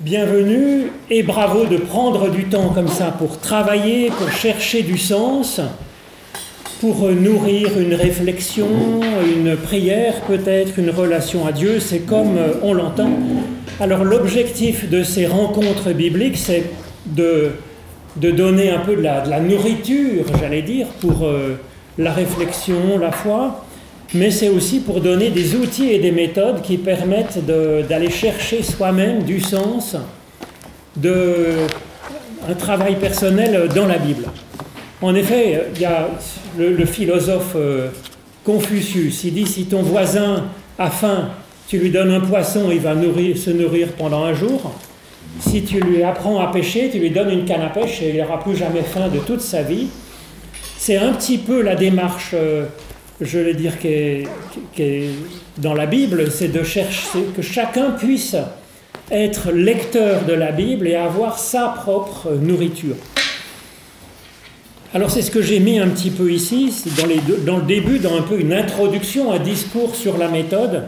Bienvenue et bravo de prendre du temps comme ça pour travailler, pour chercher du sens, pour nourrir une réflexion, une prière peut-être, une relation à Dieu, c'est comme on l'entend. Alors l'objectif de ces rencontres bibliques, c'est de, de, donner un peu de la, de la nourriture, j'allais dire, pour euh, la réflexion, la foi, mais c'est aussi pour donner des outils et des méthodes qui permettent d'aller chercher soi-même du sens, de, un travail personnel dans la Bible. En effet, il y a le, philosophe euh, Confucius, il dit si ton voisin a faim, tu lui donnes un poisson, il va se nourrir pendant un jour. Si tu lui apprends à pêcher, tu lui donnes une canne à pêche et il n'aura plus jamais faim de toute sa vie. C'est un petit peu la démarche euh, je vais dire, qui est, dans la Bible, c'est de chercher que chacun puisse être lecteur de la Bible et avoir sa propre nourriture. Alors c'est ce que j'ai mis un petit peu ici, dans, le début, dans un peu une introduction, un discours sur la méthode.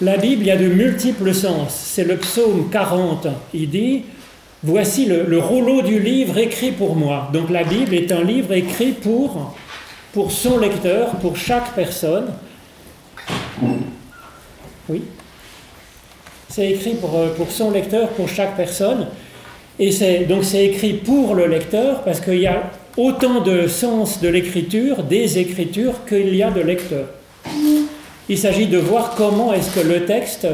La Bible, il y a de multiples sens. C'est le psaume 40. Il dit, voici le rouleau du livre écrit pour moi. Donc la Bible est un livre écrit pour pour son lecteur, pour chaque personne. Oui. C'est écrit pour, euh, pour, son lecteur, pour chaque personne. Et c'est, donc c'est écrit pour le lecteur parce qu'il y a autant de sens de l'écriture, des écritures, qu'il y a de lecteurs. Il s'agit de voir comment est-ce que le texte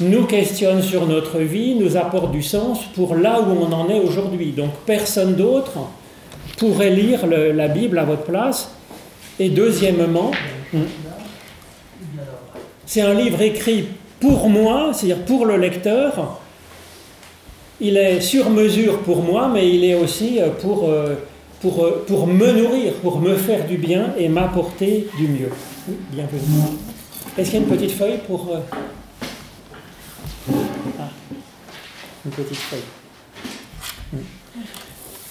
nous questionne sur notre vie, nous apporte du sens pour là où on en est aujourd'hui. Donc personne d'autre pourrait lire la Bible à votre place et deuxièmement, c'est un livre écrit pour moi, c'est-à-dire pour le lecteur. Il est sur mesure pour moi, mais il est aussi euh, pour, euh, pour, euh, pour me nourrir, pour me faire du bien et m'apporter du mieux. bienvenue. Est-ce qu'il y a une petite feuille pour... Ah, une petite feuille.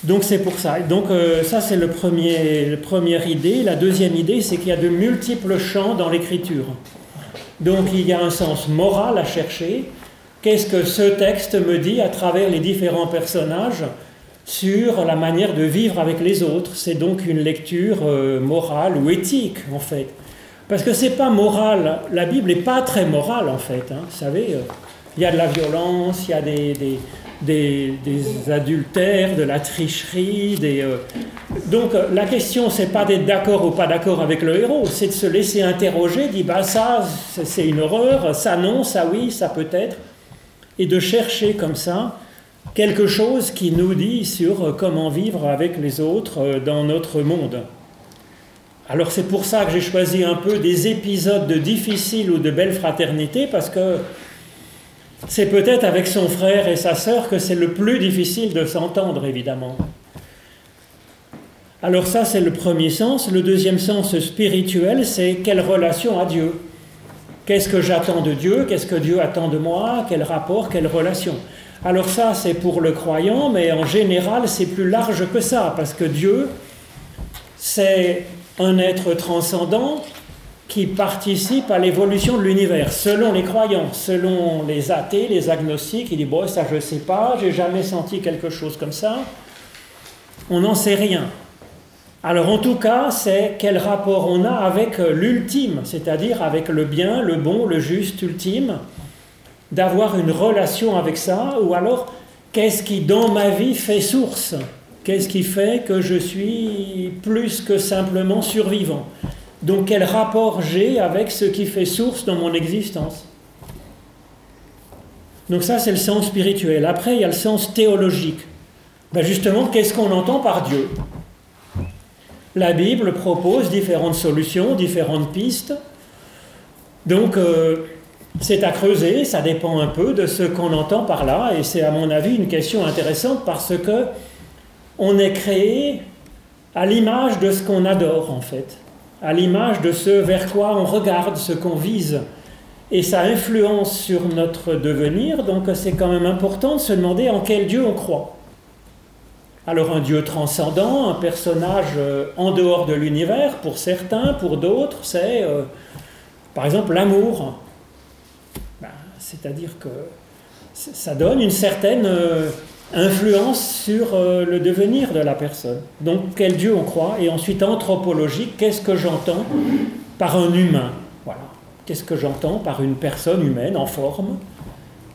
Donc c'est pour ça. Donc euh, ça c'est le premier, la première idée. La deuxième idée, c'est qu'il y a de multiples champs dans l'écriture. Donc il y a un sens moral à chercher. Qu'est-ce que ce texte me dit à travers les différents personnages sur la manière de vivre avec les autres? C'est donc une lecture euh, morale ou éthique en fait. Parce que c'est pas moral. La Bible n'est pas très morale en fait. Hein. Vous savez, euh, il y a de la violence, il y a des des, adultères, de la tricherie. Des, euh, Donc la question, c'est pas d'être d'accord ou pas d'accord avec le héros, c'est de se laisser interroger, dire bah ça c'est une horreur, ça non, ça oui, ça peut être, et de chercher comme ça quelque chose qui nous dit sur comment vivre avec les autres euh, dans notre monde. Alors c'est pour ça que j'ai choisi un peu des épisodes de difficiles ou de belle fraternité, parce que c'est peut-être avec son frère et sa sœur que c'est le plus difficile de s'entendre, évidemment. Alors ça, c'est le premier sens. Le deuxième sens spirituel, c'est quelle relation à Dieu. Qu'est-ce que j'attends de Dieu? Qu'est-ce que Dieu attend de moi? Quel rapport? Quelle relation? Alors ça, c'est pour le croyant, mais en général, c'est plus large que ça, parce que Dieu, c'est un être transcendant qui participent à l'évolution de l'univers, selon les croyants, selon les athées, les agnostiques. Il dit, bon, ça je sais pas, j'ai jamais senti quelque chose comme ça. On n'en sait rien. Alors en tout cas, c'est quel rapport on a avec l'ultime, c'est-à-dire avec le bien, le bon, le juste ultime, d'avoir une relation avec ça, ou alors qu'est-ce qui dans ma vie fait source? Qu'est-ce qui fait que je suis plus que simplement survivant? Donc quel rapport j'ai avec ce qui fait source dans mon existence? Donc ça, c'est le sens spirituel. Après, il y a le sens théologique. Ben justement, qu'est-ce qu'on entend par Dieu? La Bible propose différentes solutions, différentes pistes. Donc, euh, c'est à creuser, ça dépend un peu de ce qu'on entend par là, et c'est à mon avis une question intéressante parce que on est créé à l'image de ce qu'on adore en fait à l'image de ce vers quoi on regarde, ce qu'on vise. Et ça influence sur notre devenir, donc c'est quand même important de se demander en quel Dieu on croit. Alors un Dieu transcendant, un personnage euh, en dehors de l'univers, pour certains, pour d'autres, c'est par exemple l'amour. Ben, c'est-à-dire que ça donne une certaine euh, influence sur euh, le devenir de la personne. Donc quel Dieu on croit Et ensuite anthropologique, qu'est-ce que j'entends par un humain? Voilà. Qu'est-ce que j'entends par une personne humaine en forme?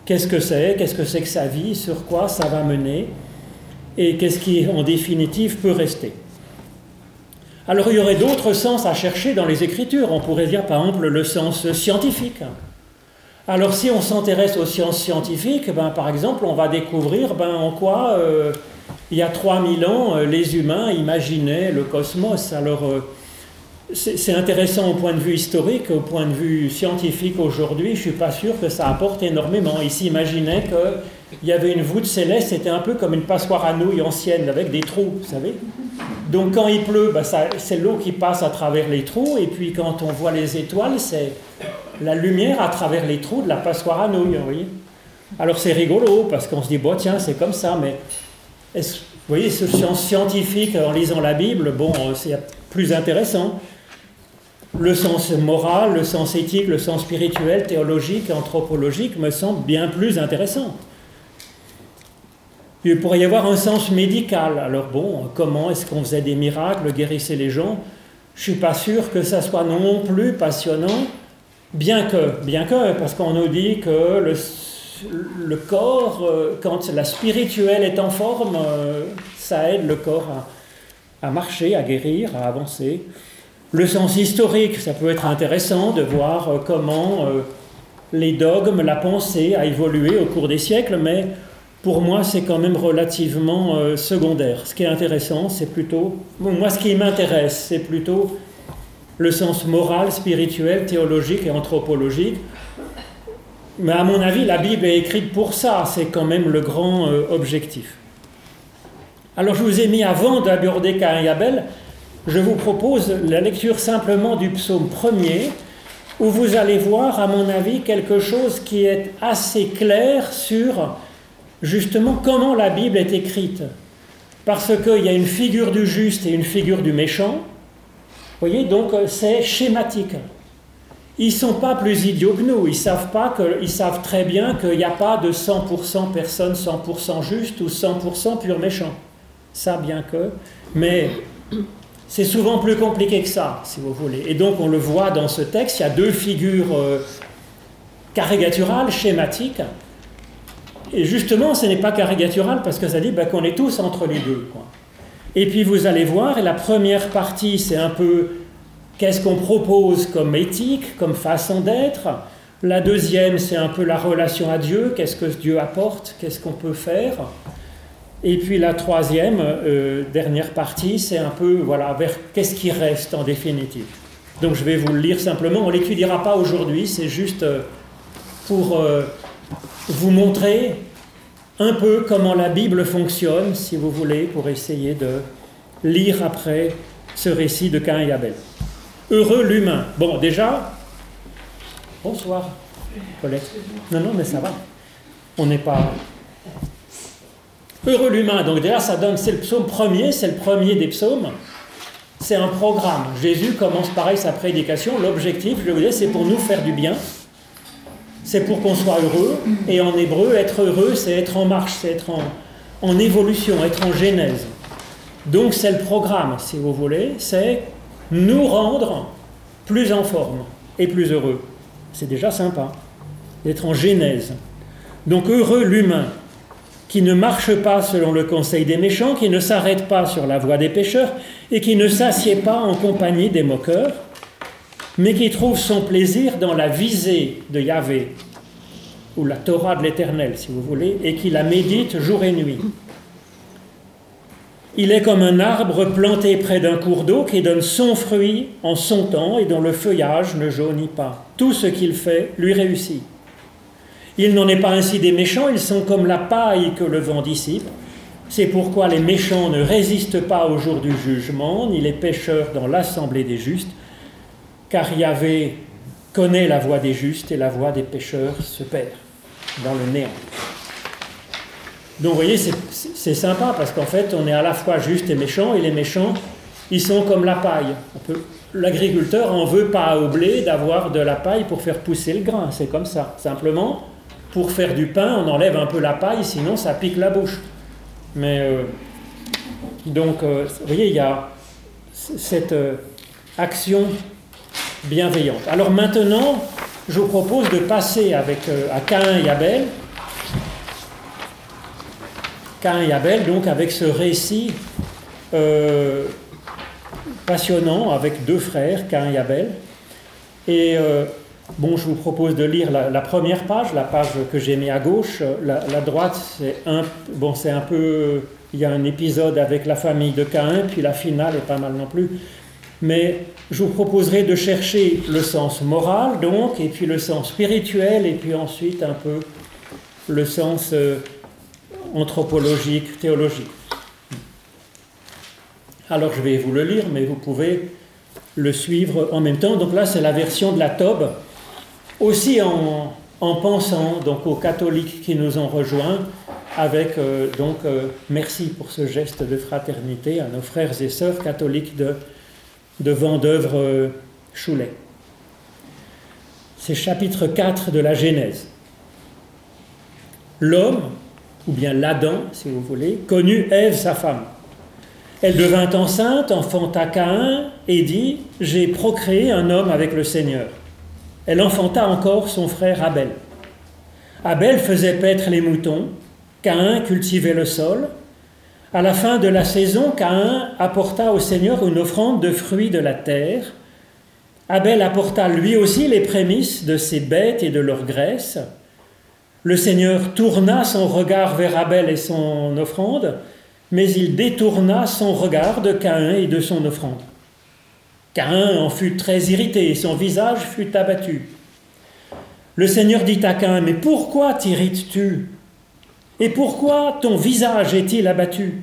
Qu'est-ce que c'est? Qu'est-ce que c'est que sa vie? Sur quoi ça va mener? Et qu'est-ce qui en définitive peut rester? Alors il y aurait d'autres sens à chercher dans les Écritures. On pourrait dire par exemple le sens scientifique. Alors si on s'intéresse aux sciences scientifiques, ben, par exemple, on va découvrir ben, en quoi, euh, il y a 3000 ans, euh, les humains imaginaient le cosmos. Alors euh, c'est intéressant au point de vue historique, au point de vue scientifique aujourd'hui, je ne suis pas sûr que ça apporte énormément. Ils s'imaginaient qu'il y avait une voûte céleste, c'était un peu comme une passoire à nouilles ancienne avec des trous, vous savez. Donc quand il pleut, ben, c'est l'eau qui passe à travers les trous, et puis quand on voit les étoiles, c'est la lumière à travers les trous de la passoire à nouilles, vous. Alors c'est rigolo, parce qu'on se dit, bon tiens, c'est comme ça, mais vous voyez, ce science scientifique, en lisant la Bible, bon, c'est plus intéressant. Le sens moral, le sens éthique, le sens spirituel, théologique, anthropologique me semble bien plus intéressant. Il pourrait y avoir un sens médical. Alors bon, comment est-ce qu'on faisait des miracles, guérissait les gens? Je suis pas sûr que ça soit non plus passionnant, bien que, bien que, parce qu'on nous dit que le, le corps, euh, quand la spirituelle est en forme, euh, ça aide le corps à, à marcher, à guérir, à avancer. Le sens historique, ça peut être intéressant de voir euh, comment les dogmes, la pensée a évolué au cours des siècles, mais pour moi, c'est quand même relativement euh, secondaire. Ce qui est intéressant, c'est plutôt... moi, ce qui m'intéresse, c'est plutôt le sens moral, spirituel, théologique et anthropologique. Mais à mon avis, la Bible est écrite pour ça, c'est quand même le grand objectif. Alors je vous ai mis avant d'aborder Cain et Abel, je vous propose la lecture simplement du psaume premier, où vous allez voir, à mon avis, quelque chose qui est assez clair sur justement comment la Bible est écrite. Parce qu'il y a une figure du juste et une figure du méchant. Vous voyez, donc c'est schématique. Ils sont pas plus idiots que nous. Ils savent, pas que, ils savent très bien qu'il n'y a pas de 100% personne 100% juste ou 100% pur méchant. Ça, bien que. Mais c'est souvent plus compliqué que ça, si vous voulez. Et donc on le voit dans ce texte, il y a deux figures euh, caricaturales, schématiques. Et justement, ce n'est pas caricatural parce que ça dit ben, qu'on est tous entre les deux. Et puis vous allez voir, et la première partie, c'est un peu qu'est-ce qu'on propose comme éthique, comme façon d'être. La deuxième, c'est un peu la relation à Dieu, qu'est-ce que Dieu apporte, qu'est-ce qu'on peut faire. Et puis la troisième, euh, dernière partie, c'est un peu, voilà, vers qu'est-ce qui reste en définitive. Donc je vais vous le lire simplement, on ne l'étudiera pas aujourd'hui, c'est juste euh, pour euh, vous montrer un peu comment la Bible fonctionne, si vous voulez, pour essayer de lire après ce récit de Cain et Abel. Heureux l'humain. Bon, déjà, bonsoir, Colette. Non, non, mais ça va. On n'est pas Heureux l'humain, donc déjà ça donne, c'est le psaume premier, c'est le premier des psaumes. C'est un programme. Jésus commence pareil sa prédication. L'objectif, je vous dire, c'est pour nous faire du bien. C'est pour qu'on soit heureux. Et en hébreu, être heureux, c'est être en marche, c'est être en, évolution, être en genèse. Donc c'est le programme, si vous voulez, c'est nous rendre plus en forme et plus heureux. C'est déjà sympa d'être en genèse. Donc heureux l'humain qui ne marche pas selon le conseil des méchants, qui ne s'arrête pas sur la voie des pécheurs, et qui ne s'assied pas en compagnie des moqueurs, mais qui trouve son plaisir dans la visée de Yahvé, ou la Torah de l'Éternel, si vous voulez, et qui la médite jour et nuit. Il est comme un arbre planté près d'un cours d'eau qui donne son fruit en son temps et dont le feuillage ne jaunit pas. Tout ce qu'il fait lui réussit. Il n'en est pas ainsi des méchants, ils sont comme la paille que le vent dissipe. C'est pourquoi les méchants ne résistent pas au jour du jugement, ni les pécheurs dans l'assemblée des justes, car Yahvé connaît la voie des justes et la voie des pécheurs se perd dans le néant. Donc vous voyez, c'est sympa parce qu'en fait, on est à la fois juste et méchant, et les méchants, ils sont comme la paille. L'agriculteur en veut pas au blé d'avoir de la paille pour faire pousser le grain, c'est comme ça. Simplement, pour faire du pain, on enlève un peu la paille, sinon ça pique la bouche. Mais euh, donc, euh, vous voyez, il y a cette euh, action bienveillante. Alors maintenant, je vous propose de passer avec, à Cain et Abel. Cain et Abel, donc avec ce récit passionnant avec deux frères, Cain et Abel. Et Bon, je vous propose de lire la, première page, la page que j'ai mis à gauche. La, droite, c'est un, bon, c'est un peu, il y a un épisode avec la famille de Caïn, puis la finale est pas mal non plus. Mais je vous proposerai de chercher le sens moral, donc, et puis le sens spirituel, et puis ensuite un peu le sens euh, anthropologique, théologique. Alors je vais vous le lire, mais vous pouvez le suivre en même temps. Donc là, c'est la version de la Tobe aussi en, pensant donc aux catholiques qui nous ont rejoints, avec euh, donc euh, merci pour ce geste de fraternité à nos frères et sœurs catholiques de, de Vendœuvre euh, Choulet. C'est chapitre 4 de la Genèse. L'homme, ou bien l'Adam, si vous voulez, connut Ève, sa femme. Elle devint enceinte, enfanta Caïn, et dit J'ai procréé un homme avec le Seigneur elle enfanta encore son frère Abel. Abel faisait paître les moutons, Caïn cultivait le sol. À la fin de la saison, Caïn apporta au Seigneur une offrande de fruits de la terre. Abel apporta lui aussi les prémices de ses bêtes et de leur graisse. Le Seigneur tourna son regard vers Abel et son offrande, mais il détourna son regard de Caïn et de son offrande. Caïn en fut très irrité et son visage fut abattu. Le Seigneur dit à Caïn, mais pourquoi t'irrites-tu? Et pourquoi ton visage est-il abattu?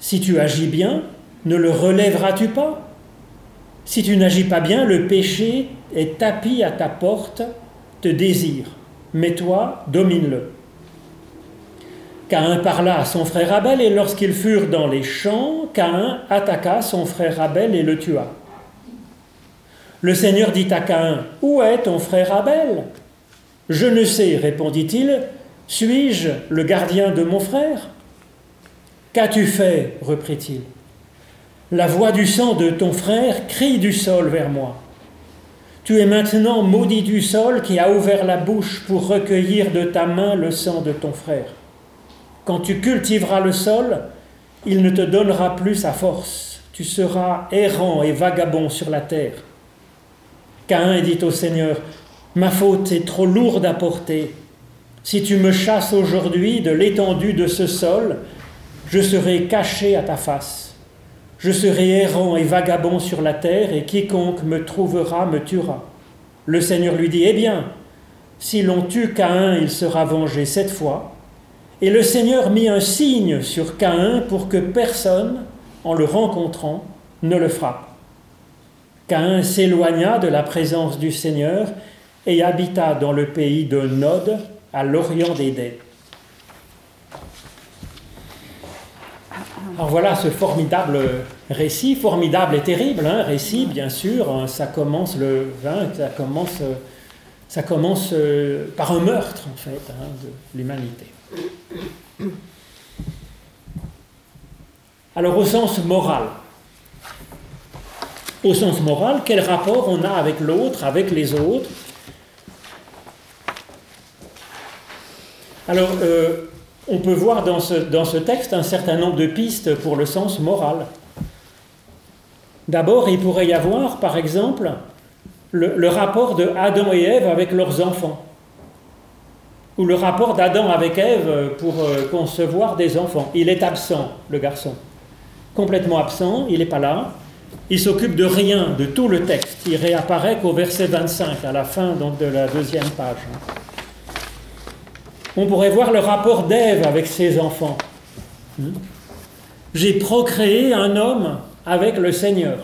Si tu agis bien, ne le relèveras-tu pas? Si tu n'agis pas bien, le péché est tapis à ta porte, te désire, mais toi, domine-le. Caïn parla à son frère Abel, et lorsqu'ils furent dans les champs, Caïn attaqua son frère Abel et le tua. Le Seigneur dit à Caïn, Où est ton frère Abel Je ne sais, répondit-il, suis-je le gardien de mon frère? Qu'as-tu fait? reprit-il. La voix du sang de ton frère crie du sol vers moi. Tu es maintenant maudit du sol qui a ouvert la bouche pour recueillir de ta main le sang de ton frère. Quand tu cultiveras le sol, il ne te donnera plus sa force. Tu seras errant et vagabond sur la terre. Caïn dit au Seigneur, Ma faute est trop lourde à porter. Si tu me chasses aujourd'hui de l'étendue de ce sol, je serai caché à ta face. Je serai errant et vagabond sur la terre, et quiconque me trouvera me tuera. Le Seigneur lui dit, Eh bien, si l'on tue Caïn, il sera vengé cette fois. Et le Seigneur mit un signe sur Caïn pour que personne, en le rencontrant, ne le frappe. Caïn s'éloigna de la présence du Seigneur et habita dans le pays de Nod, à l'orient d'Éden. Alors voilà ce formidable récit, formidable et terrible, hein, récit bien sûr, hein, ça commence le 20, ça commence, ça commence euh, par un meurtre en fait hein, de l'humanité. Alors au sens moral, au sens moral, quel rapport on a avec l'autre, avec les autres. Alors, euh, on peut voir dans ce, texte un certain nombre de pistes pour le sens moral. D'abord, il pourrait y avoir, par exemple, le, rapport de Adam et Ève avec leurs enfants, ou le rapport d'Adam avec Ève pour euh, concevoir des enfants. Il est absent, le garçon, complètement absent, il n'est pas là. Il s'occupe de rien, de tout le texte. Il réapparaît qu'au verset 25, à la fin de la deuxième page. On pourrait voir le rapport d'Ève avec ses enfants. Hmm? J'ai procréé un homme avec le Seigneur.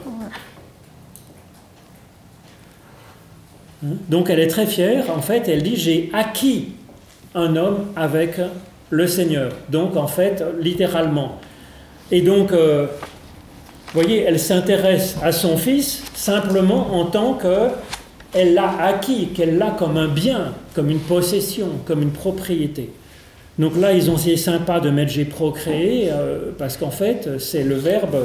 Hmm? Donc elle est très fière, en fait, elle dit j'ai acquis un homme avec le Seigneur. Donc en fait, littéralement. Et donc, euh, voyez, elle s'intéresse à son fils simplement en tant que elle l'a acquis, qu'elle l'a comme un bien, comme une possession, comme une propriété. Donc là, ils ont essayé sympa de mettre j'ai procréé, euh, parce qu'en fait, c'est le verbe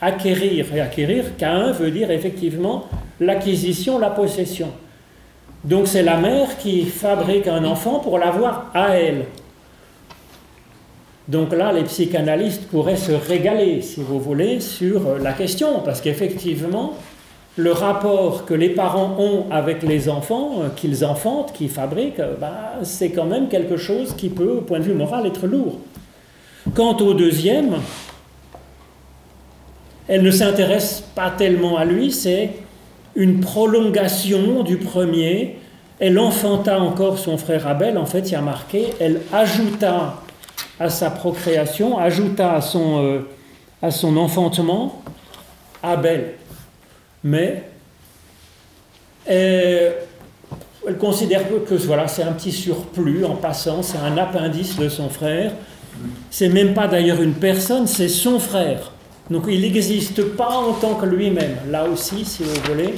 acquérir. Et acquérir, Cain veut dire effectivement l'acquisition, la possession. Donc c'est la mère qui fabrique un enfant pour l'avoir à elle. Donc là, les psychanalystes pourraient se régaler, si vous voulez, sur la question, parce qu'effectivement, le rapport que les parents ont avec les enfants, euh, qu'ils enfantent, qu'ils fabriquent, euh, bah, c'est quand même quelque chose qui peut, au point de vue moral, être lourd. Quant au deuxième, elle ne s'intéresse pas tellement à lui, c'est une prolongation du premier. Elle enfanta encore son frère Abel, en fait, il y a marqué, elle ajouta à sa procréation, ajouta à son, euh, à son enfantement Abel. Mais elle, considère que voilà, c'est un petit surplus en passant, c'est un appendice de son frère. C'est même pas d'ailleurs une personne, c'est son frère. Donc il n'existe pas en tant que lui-même. Là aussi, si vous voulez,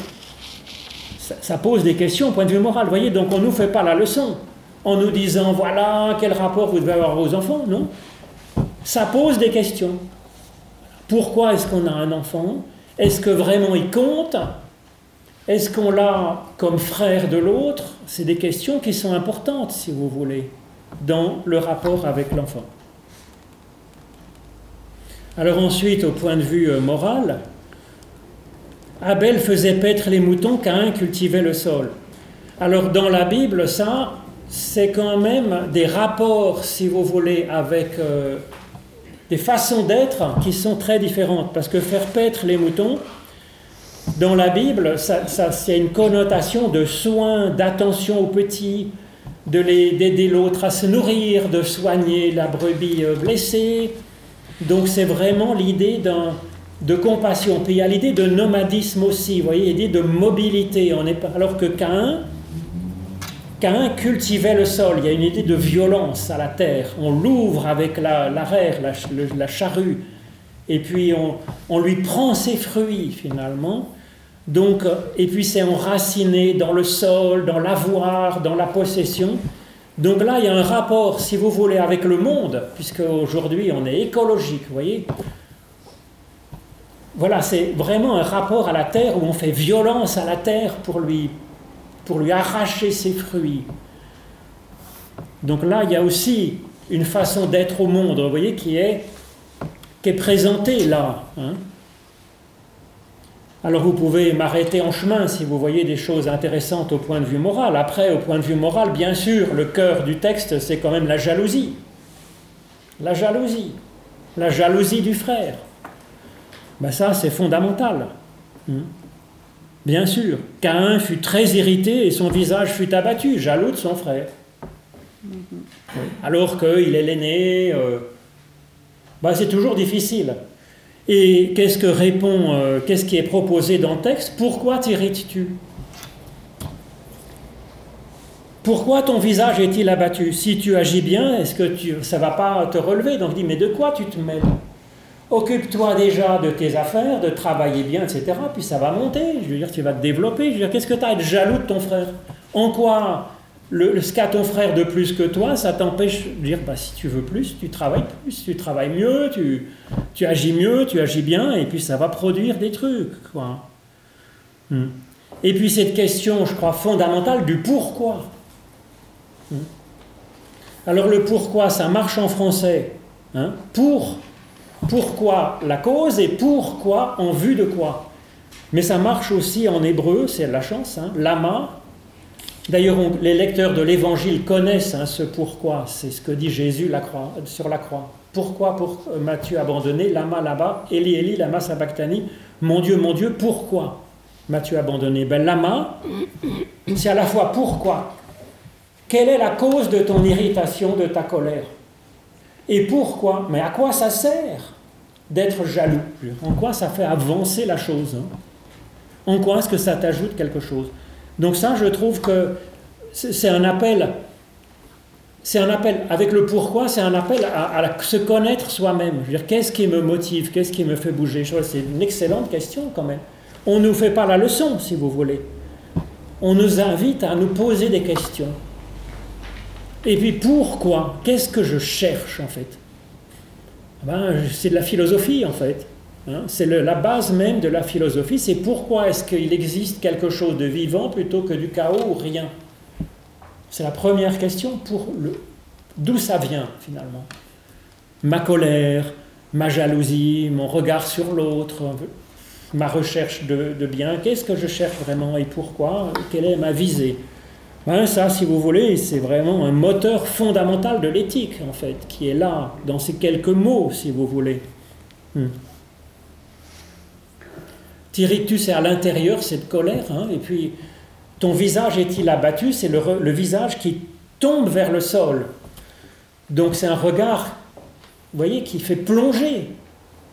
ça, pose des questions au point de vue moral. Voyez, donc on ne nous fait pas la leçon en nous disant voilà quel rapport vous devez avoir vos enfants. Non. Ça pose des questions. Pourquoi est-ce qu'on a un enfant Est-ce que vraiment il compte? Est-ce qu'on l'a comme frère de l'autre? C'est des questions qui sont importantes, si vous voulez, dans le rapport avec l'enfant. Alors ensuite, au point de vue euh, moral, Abel faisait paître les moutons, Caïn cultivait le sol. Alors dans la Bible, ça, c'est quand même des rapports, si vous voulez, avec euh, des façons d'être qui sont très différentes. Parce que faire paître les moutons, dans la Bible, ça, ça c'est une connotation de soin, d'attention aux petits, d'aider l'autre à se nourrir, de soigner la brebis euh, blessée, donc c'est vraiment l'idée de compassion. Puis il y a l'idée de nomadisme aussi, voyez, l'idée de mobilité. On alors que Cain, Cain cultivait le sol, il y a une idée de violence à la terre. On l'ouvre avec l'arrière, la, la, charrue, et puis on, on, lui prend ses fruits finalement. Donc, et puis c'est enraciné dans le sol, dans l'avoir, dans la possession. Donc là, il y a un rapport, si vous voulez, avec le monde, puisque aujourd'hui on est écologique, vous voyez. Voilà, c'est vraiment un rapport à la terre où on fait violence à la terre pour lui, pour lui arracher ses fruits. Donc là, il y a aussi une façon d'être au monde, vous voyez, qui est, présentée là. Hein. Alors vous pouvez m'arrêter en chemin si vous voyez des choses intéressantes au point de vue moral. Après, au point de vue moral, bien sûr, le cœur du texte, c'est quand même la jalousie. La jalousie. La jalousie du frère. Ben ça, c'est fondamental. Hmm. Bien sûr, Caïn fut très irrité et son visage fut abattu, jaloux de son frère. Alors qu'il est l'aîné, euh, ben, c'est toujours difficile. Et qu'est-ce que répond, euh, qu'est-ce qui est proposé dans le texte? Pourquoi t'irrites-tu? Pourquoi ton visage est-il abattu? Si tu agis bien, est-ce que tu, ça ne va pas te relever? Donc je dis, mais de quoi tu te mêles? Occupe-toi déjà de tes affaires, de travailler bien, etc. Puis ça va monter. Je veux dire, tu vas te développer. Je veux dire, qu'est-ce que tu as à être jaloux de ton frère? En quoi ce qu'a ton frère de plus que toi, ça t'empêche de dire bah, si tu veux plus, tu travailles plus, tu travailles mieux, tu, tu agis mieux, tu agis bien, et puis ça va produire des trucs. Quoi. Hmm. Et puis cette question, je crois, fondamentale du pourquoi. Hmm. Alors le pourquoi, ça marche en français. Hein? Pour, pourquoi la cause et pourquoi en vue de quoi. Mais ça marche aussi en hébreu, c'est la chance. Hein. Lama, D'ailleurs, les lecteurs de l'Évangile connaissent hein, ce pourquoi. C'est ce que dit Jésus sur la croix. Pourquoi pour, euh, m'as-tu abandonné? Lama là-bas, Eli Eli, lama sabachthani. Mon Dieu, mon Dieu, pourquoi m'as-tu abandonné? Ben lama, c'est à la fois pourquoi. Quelle est la cause de ton irritation, de ta colère? Et pourquoi? Mais à quoi ça sert? D'être jaloux En quoi ça fait avancer la chose hein? En quoi est-ce que ça t'ajoute quelque chose? Donc ça, je trouve que c'est un appel, c'est un appel, avec le pourquoi, c'est un appel à, se connaître soi-même. Dire, qu'est-ce qui me motive, qu'est-ce qui me fait bouger? C'est une excellente question quand même. On ne nous fait pas la leçon, si vous voulez. on nous invite à nous poser des questions. Et puis pourquoi? Qu'est-ce que je cherche en fait? Ben, C'est de la philosophie en fait. Hein. c'est la base même de la philosophie, c'est pourquoi est-ce qu'il existe quelque chose de vivant plutôt que du chaos ou rien? C'est la première question pour le, d'où ça vient finalement? Ma colère, ma jalousie, mon regard sur l'autre, ma recherche de, bien, qu'est-ce que je cherche vraiment et pourquoi, quelle est ma visée? Ben, ça, si vous voulez, c'est vraiment un moteur fondamental de l'éthique, en fait, qui est là, dans ces quelques mots, si vous voulez. Hmm. Tiritus est à l'intérieur, cette colère, hein, et puis ton visage est-il abattu? C'est le, visage qui tombe vers le sol. Donc c'est un regard, vous voyez, qui fait plonger.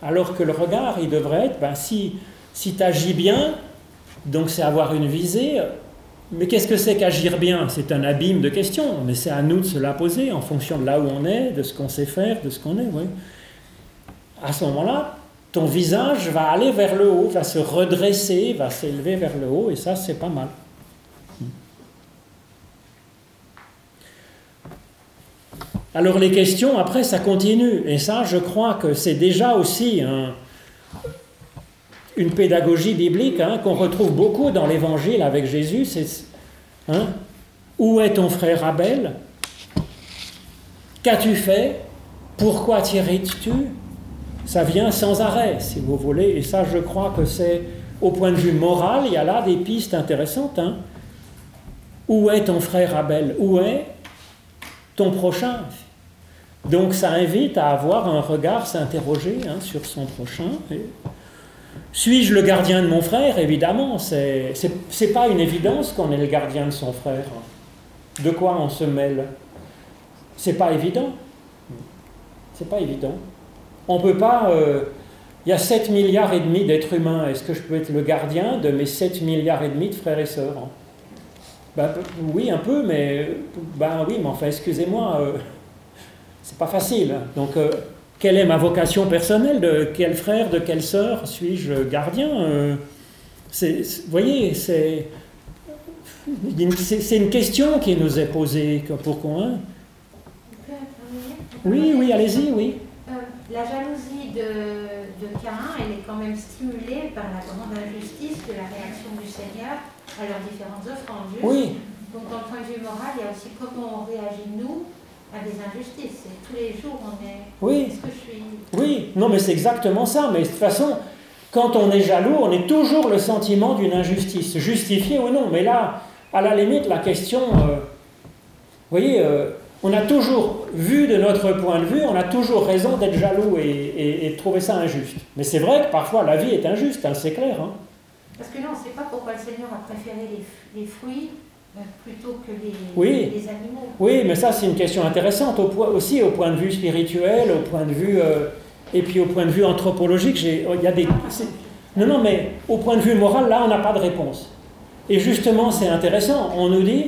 Alors que le regard, il devrait être, ben, si, si tu agis bien, donc c'est avoir une visée. Mais qu'est-ce que c'est qu'agir bien? C'est un abîme de questions, mais c'est à nous de se la poser en fonction de là où on est, de ce qu'on sait faire, de ce qu'on est. Oui. À ce moment-là, ton visage va aller vers le haut, va se redresser, va s'élever vers le haut, et ça, c'est pas mal. Alors les questions, après, ça continue. Et ça, je crois que c'est déjà aussi une pédagogie biblique hein, qu'on retrouve beaucoup dans l'Évangile avec Jésus. C'est hein, Où est ton frère Abel? Qu'as-tu fait? Pourquoi t'irrites-tu? Ça vient sans arrêt, si vous voulez. Et ça, je crois que c'est, au point de vue moral, il y a là des pistes intéressantes. Hein. Où est ton frère Abel? Où est ton prochain? Donc ça invite à avoir un regard, s'interroger hein, sur son prochain. Suis-je le gardien de mon frère? Évidemment, c'est pas une évidence qu'on est le gardien de son frère. De quoi on se mêle? C'est pas évident. C'est pas évident. On peut pas. Euh, il y a 7 milliards et demi d'êtres humains. Est-ce que je peux être le gardien de mes 7 milliards et demi de frères et sœurs? Ben, Oui, un peu, mais. Ben oui, mais enfin, excusez-moi. Euh, c'est pas facile. Donc, euh, quelle est ma vocation personnelle De quel frère, de quelle sœur suis-je gardien euh, Vous voyez, c'est une question qui nous est posée. Pourquoi Oui, oui, allez-y, oui. Euh, la jalousie de, de Cain, elle est quand même stimulée par la grande injustice de la réaction du Seigneur à leurs différentes offrandes. Oui. Donc, dans le point de vue moral, il y a aussi comment on réagit, nous, à des injustices. tous les jours, on est. Oui. Est-ce que je suis. Oui, non, mais c'est exactement ça. Mais de toute façon, quand on est jaloux, on est toujours le sentiment d'une injustice, justifiée ou non. Mais là, à la limite, la question. Euh, vous voyez, euh, on a toujours, vu de notre point de vue, on a toujours raison d'être jaloux et, de trouver ça injuste. Mais c'est vrai que parfois la vie est injuste, hein, c'est clair. Hein. Parce que là, on ne sait pas pourquoi le Seigneur a préféré les, les fruits plutôt que les, oui. animaux. Oui, mais ça c'est une question intéressante aussi au point de vue spirituel, au point de vue euh, et puis au point de vue anthropologique. Il y a des non non mais au point de vue moral là on n'a pas de réponse. Et justement c'est intéressant. On nous dit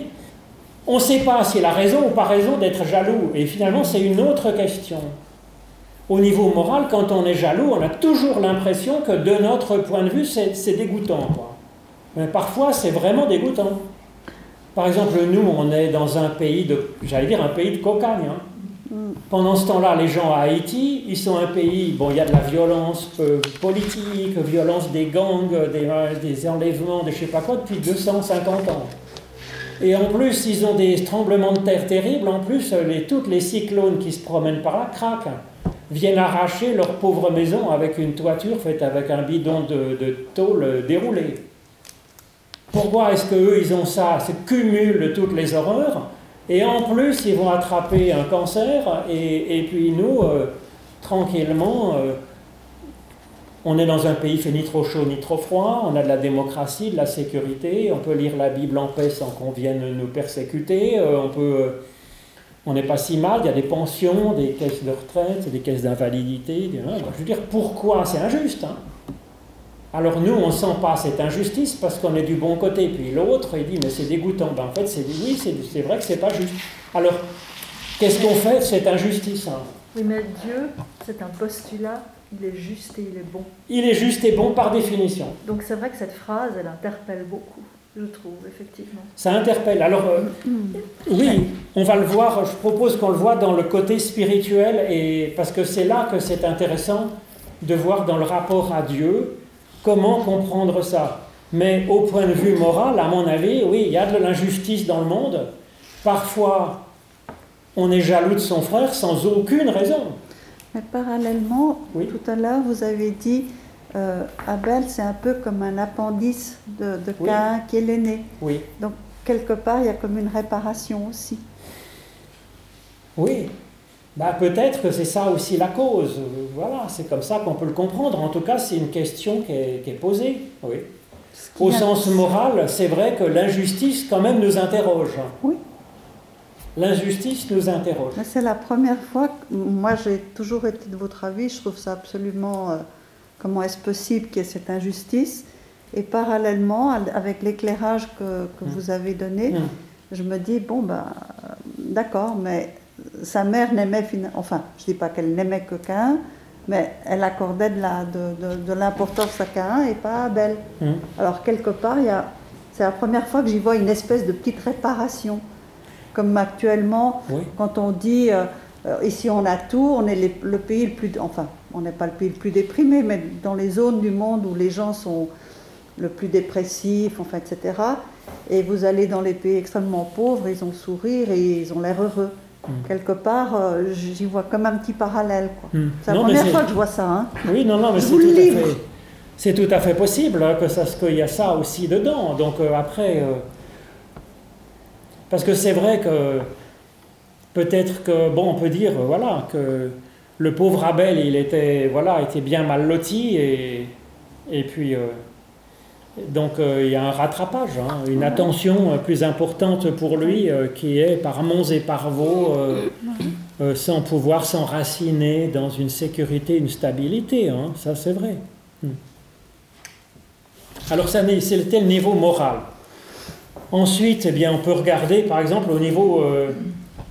on ne sait pas s'il a raison ou pas raison d'être jaloux. Et finalement c'est une autre question. Au niveau moral, quand on est jaloux, on a toujours l'impression que de notre point de vue, c'est dégoûtant. Mais parfois, c'est vraiment dégoûtant. Par exemple, nous, on est dans un pays de, j'allais dire, un pays de cocagne. Hein. Mm. Pendant ce temps-là, les gens à Haïti, ils sont un pays, bon, il y a de la violence euh, politique, violence des gangs, des, des enlèvements, des je sais pas quoi, depuis 250 ans. Et en plus, ils ont des tremblements de terre terribles. En plus, les, toutes les cyclones qui se promènent par là craquent, viennent arracher leur pauvre maison avec une toiture faite avec un bidon de, de tôle Pourquoi est-ce qu'eux, ils ont ça C'est cumul toutes les horreurs. Et en plus, ils vont attraper un cancer. Et, puis nous, euh, tranquillement, euh, on est dans un pays fait ni trop chaud ni trop froid. On a de la démocratie, de la sécurité. On peut lire la Bible en paix sans qu'on vienne nous persécuter. Euh, on peut... On n'est pas si mal, il y a des pensions, des caisses de retraite, des caisses d'invalidité. Je veux dire, pourquoi? C'est injuste hein alors nous, on ne sent pas cette injustice parce qu'on est du bon côté. Puis l'autre, il dit, mais c'est dégoûtant. Ben, en fait, c'est oui, c'est vrai que c'est pas juste. Alors, qu'est-ce qu'on fait de cette injustice hein? Oui, mais Dieu, c'est un postulat, il est juste et il est bon. Il est juste et bon par définition. Donc c'est vrai que cette phrase, elle interpelle beaucoup. je trouve, effectivement. Ça interpelle. Alors, euh, oui, on va le voir, je propose qu'on le voit dans le côté spirituel, et, parce que c'est là que c'est intéressant de voir dans le rapport à Dieu comment comprendre ça? Mais au point de vue moral, à mon avis, oui, il y a de l'injustice dans le monde. Parfois, on est jaloux de son frère sans aucune raison. Mais parallèlement, tout à l'heure, vous avez dit euh, Abel, c'est un peu comme un appendice de, de Cain qui est l'aîné. Oui. Donc, quelque part, il y a comme une réparation aussi. Oui. Bah, peut-être que c'est ça aussi la cause. Voilà, c'est comme ça qu'on peut le comprendre. En tout cas, c'est une question qui est, qui est posée. Oui. Au sens moral, c'est vrai que l'injustice, quand même, nous interroge. Oui. L'injustice nous interroge. C'est la première fois que moi j'ai toujours été de votre avis, je trouve ça absolument euh, Comment est-ce possible qu'il y ait cette injustice? Et parallèlement, avec l'éclairage que, que, mm. vous avez donné, mm. je me dis, bon, ben, d'accord, mais sa mère n'aimait, enfin, je ne dis pas qu'elle n'aimait que Cain, mais elle accordait de, la, de, de, l'importance à Cain et pas à Abel. Mm. Alors, quelque part, il y a, c'est la première fois que j'y vois une espèce de petite réparation. Comme actuellement, quand on dit, euh, euh, ici on a tout, on est le pays le plus... Enfin, on n'est pas le pays le plus déprimé, mais dans les zones du monde où les gens sont le plus dépressifs, enfin, etc. Et vous allez dans les pays extrêmement pauvres, ils ont le sourire et ils ont l'air heureux. Hmm. Quelque part, euh, j'y vois comme un petit parallèle. Hmm. C'est la première fois que je vois ça. Hein. Oui, non, non, mais c'est tout, à fait, c'est tout à fait possible hein, que ça, qu'il y a ça aussi dedans. Donc euh, après, euh, parce que c'est vrai que peut-être que, bon, on peut dire, voilà, que le pauvre Abel, il était, voilà, était bien mal loti et, et puis donc euh, il y a un rattrapage, hein, une attention euh, plus importante pour lui qui est par monts et par vaux, sans pouvoir s'enraciner dans une sécurité, une stabilité, hein, ça c'est vrai. Hmm. Alors ça, c'était le niveau moral. Ensuite, eh bien, on peut regarder par exemple au niveau,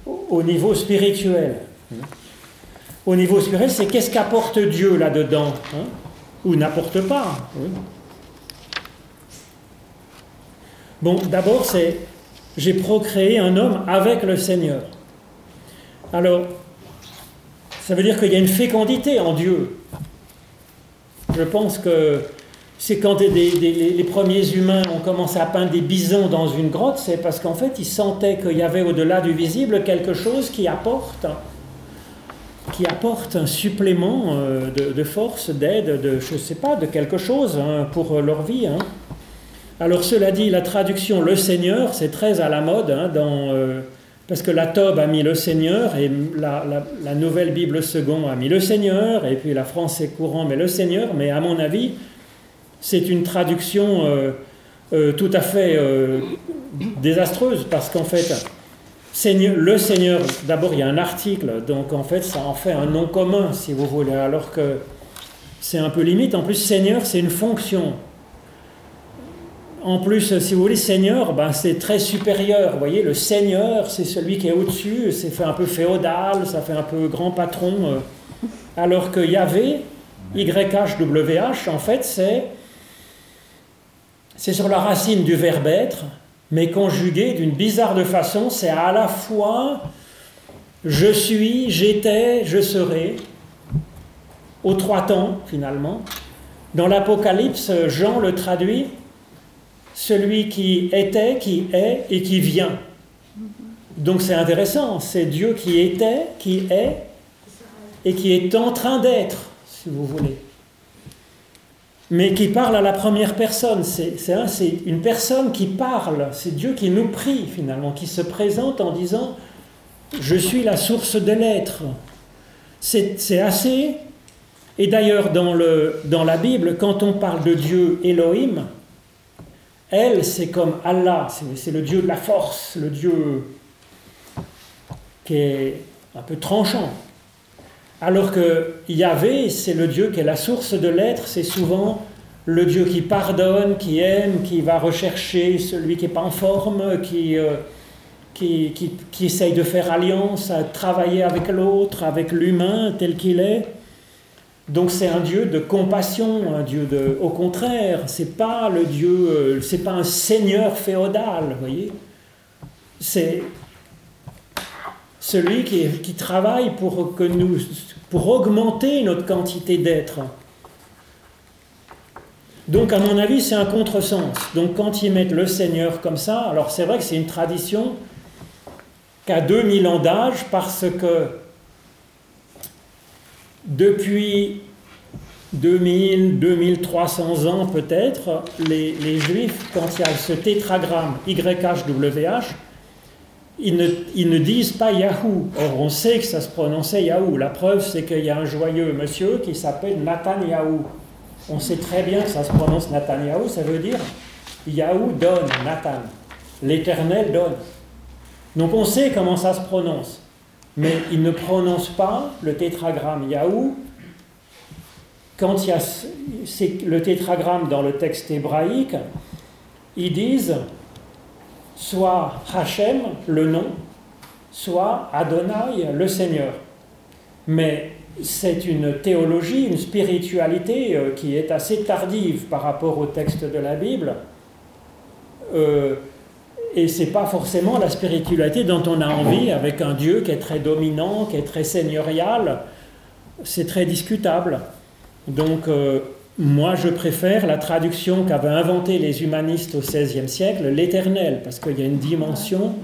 au niveau spirituel. Hmm au niveau spirituel, c'est qu'est-ce qu'apporte Dieu là-dedans hein, Ou n'apporte pas Bon, d'abord, c'est j'ai procréé un homme avec le Seigneur. Alors, ça veut dire qu'il y a une fécondité en Dieu. Je pense que c'est quand les premiers humains ont commencé à peindre des bisons dans une grotte, c'est parce qu'en fait, ils sentaient qu'il y avait au-delà du visible quelque chose qui apporte un supplément euh, de, force, d'aide, de, je sais pas, de quelque chose hein, pour leur vie. Hein. Alors cela dit, la traduction le Seigneur, c'est très à la mode, hein, euh, parce que la Tobe a mis le Seigneur, et la, nouvelle Bible second a mis le Seigneur, et puis la français courant met le Seigneur, mais à mon avis, c'est une traduction euh, tout à fait désastreuse, parce qu'en fait, le Seigneur, d'abord il y a un article, donc en fait ça en fait un nom commun si vous voulez, alors que c'est un peu limite. En plus, Seigneur c'est une fonction. En plus, si vous voulez, Seigneur, ben, c'est très supérieur. Vous voyez, le Seigneur, c'est celui qui est au-dessus, c'est fait un peu féodal, ça fait un peu grand patron. Euh. alors que Yahvé, YHWH, en fait, c'est, c'est sur la racine du verbe être, mais conjugué d'une bizarre façon, c'est à la fois je suis, j'étais, je serai, aux trois temps finalement. Dans l'Apocalypse, Jean le traduit, celui qui était, qui est et qui vient. Donc c'est intéressant, c'est Dieu qui était, qui est et qui est en train d'être, si vous voulez mais qui parle à la première personne. C'est une personne qui parle, c'est Dieu qui nous prie finalement, qui se présente en disant Je suis la source de l'être. C'est assez. Et d'ailleurs, dans, dans la Bible, quand on parle de Dieu Elohim, elle, c'est comme Allah, c'est le Dieu de la force, le Dieu qui est un peu tranchant. Alors que Yahvé, c'est le Dieu qui est la source de l'être, c'est souvent le Dieu qui pardonne, qui aime, qui va rechercher celui qui n'est pas en forme, qui, euh, qui, qui, essaye de faire alliance, à travailler avec l'autre, avec l'humain tel qu'il est. Donc c'est un Dieu de compassion, un Dieu de. Au contraire, c'est pas le Dieu, euh, c'est pas un seigneur féodal, vous voyez. C'est celui qui, travaille pour que nous, pour augmenter notre quantité d'être. Donc à mon avis, c'est un contresens. Donc quand ils mettent le Seigneur comme ça, alors c'est vrai que c'est une tradition qu'à 2000 ans d'âge parce que depuis 2000, 2300 ans peut-être, les, Juifs, quand il y a ce tétragramme YHWH, ils ne, ils ne, disent pas Yahoo. Or, on sait que ça se prononçait Yahoo. La preuve, c'est qu'il y a un joyeux monsieur qui s'appelle Nathan Yahoo. On sait très bien que ça se prononce Yahoo, ça veut dire Yahoo donne, Nathan. L'éternel donne. Donc on sait comment ça se prononce. Mais ils ne prononcent pas le tétragramme Yahoo quand il y a le tétragramme dans le texte hébraïque, ils disent soit Hachem, le nom, soit Adonai, le Seigneur. Mais c'est une théologie, une spiritualité euh, qui est assez tardive par rapport au texte de la Bible. Euh, et c'est pas forcément la spiritualité dont on a envie avec un Dieu qui est très dominant, qui est très seigneurial. C'est très discutable. Donc, euh, moi, je préfère la traduction qu'avaient inventée les humanistes au XVIe siècle, l'éternel, parce qu'il y a une dimension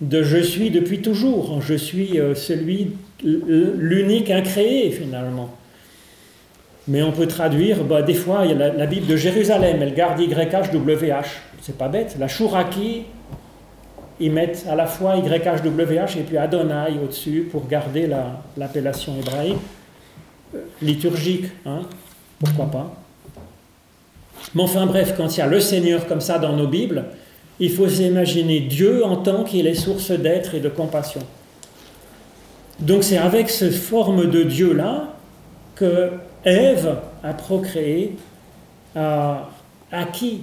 de je suis depuis toujours, je suis euh, celui, l'unique incréé finalement. Mais on peut traduire, bah, des fois, la, Bible de Jérusalem, elle garde YHWH, c'est pas bête, la Chouraki, ils mettent à la fois YHWH et puis Adonai au-dessus pour garder l'appellation hébraïque liturgique, hein, pourquoi pas. Mais enfin bref, quand il y a le Seigneur comme ça dans nos Bibles, il faut s'imaginer Dieu en tant qu'il est source d'être et de compassion. Donc c'est avec cette forme de Dieu-là que Ève a procréé, a acquis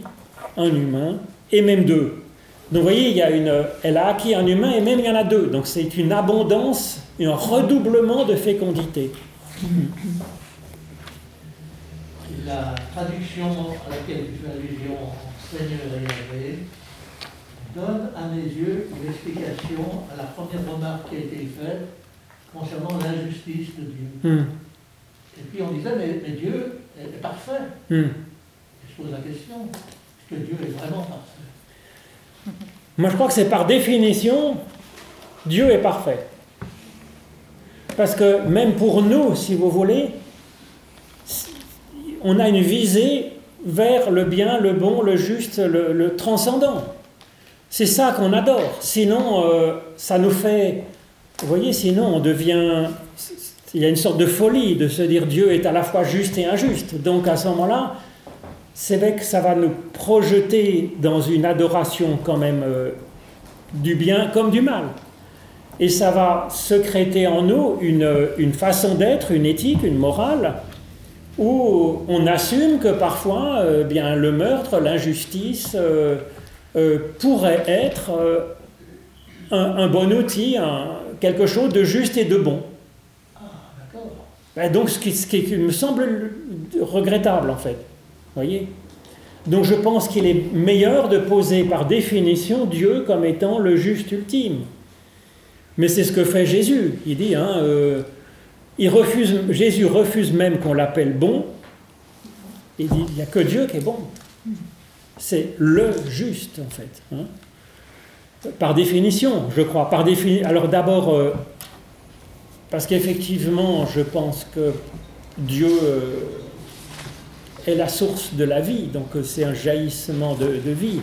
un humain, et même deux. Donc vous voyez, il y a une, elle a acquis un humain et même il y en a deux. Donc c'est une abondance, un redoublement de fécondité. La traduction à laquelle tu fais allusion, Seigneur et donne à mes yeux une explication à la première remarque qui a été faite concernant l'injustice de Dieu. Hmm. Et puis on disait, mais, Dieu est, parfait. Hmm. je pose la question, est-ce que Dieu est vraiment parfait? Moi je crois que c'est par définition, Dieu est parfait. Parce que même pour nous, si vous voulez, on a une visée vers le bien, le bon, le juste, le, transcendant. C'est ça qu'on adore. Sinon, euh, ça nous fait... Vous voyez, sinon on devient... Il y a une sorte de folie de se dire Dieu est à la fois juste et injuste. Donc à ce moment-là, c'est vrai que ça va nous projeter dans une adoration quand même euh, du bien comme du mal et ça va secréter en nous une, façon d'être, une éthique, une morale, où on assume que parfois euh, bien, le meurtre, l'injustice euh, euh, pourrait être un, bon outil, quelque chose de juste et de bon. Donc ce qui, me semble regrettable en fait. Voyez? Donc je pense qu'il est meilleur de poser par définition Dieu comme étant le juste ultime. Mais c'est ce que fait Jésus. Il dit, hein, euh, il refuse, Jésus refuse même qu'on l'appelle bon. Il dit, il n'y a que Dieu qui est bon. C'est le juste, en fait. Hein. Par définition, je crois. Par Alors d'abord, euh, parce qu'effectivement, je pense que Dieu euh, est la source de la vie, donc c'est un jaillissement de, vie.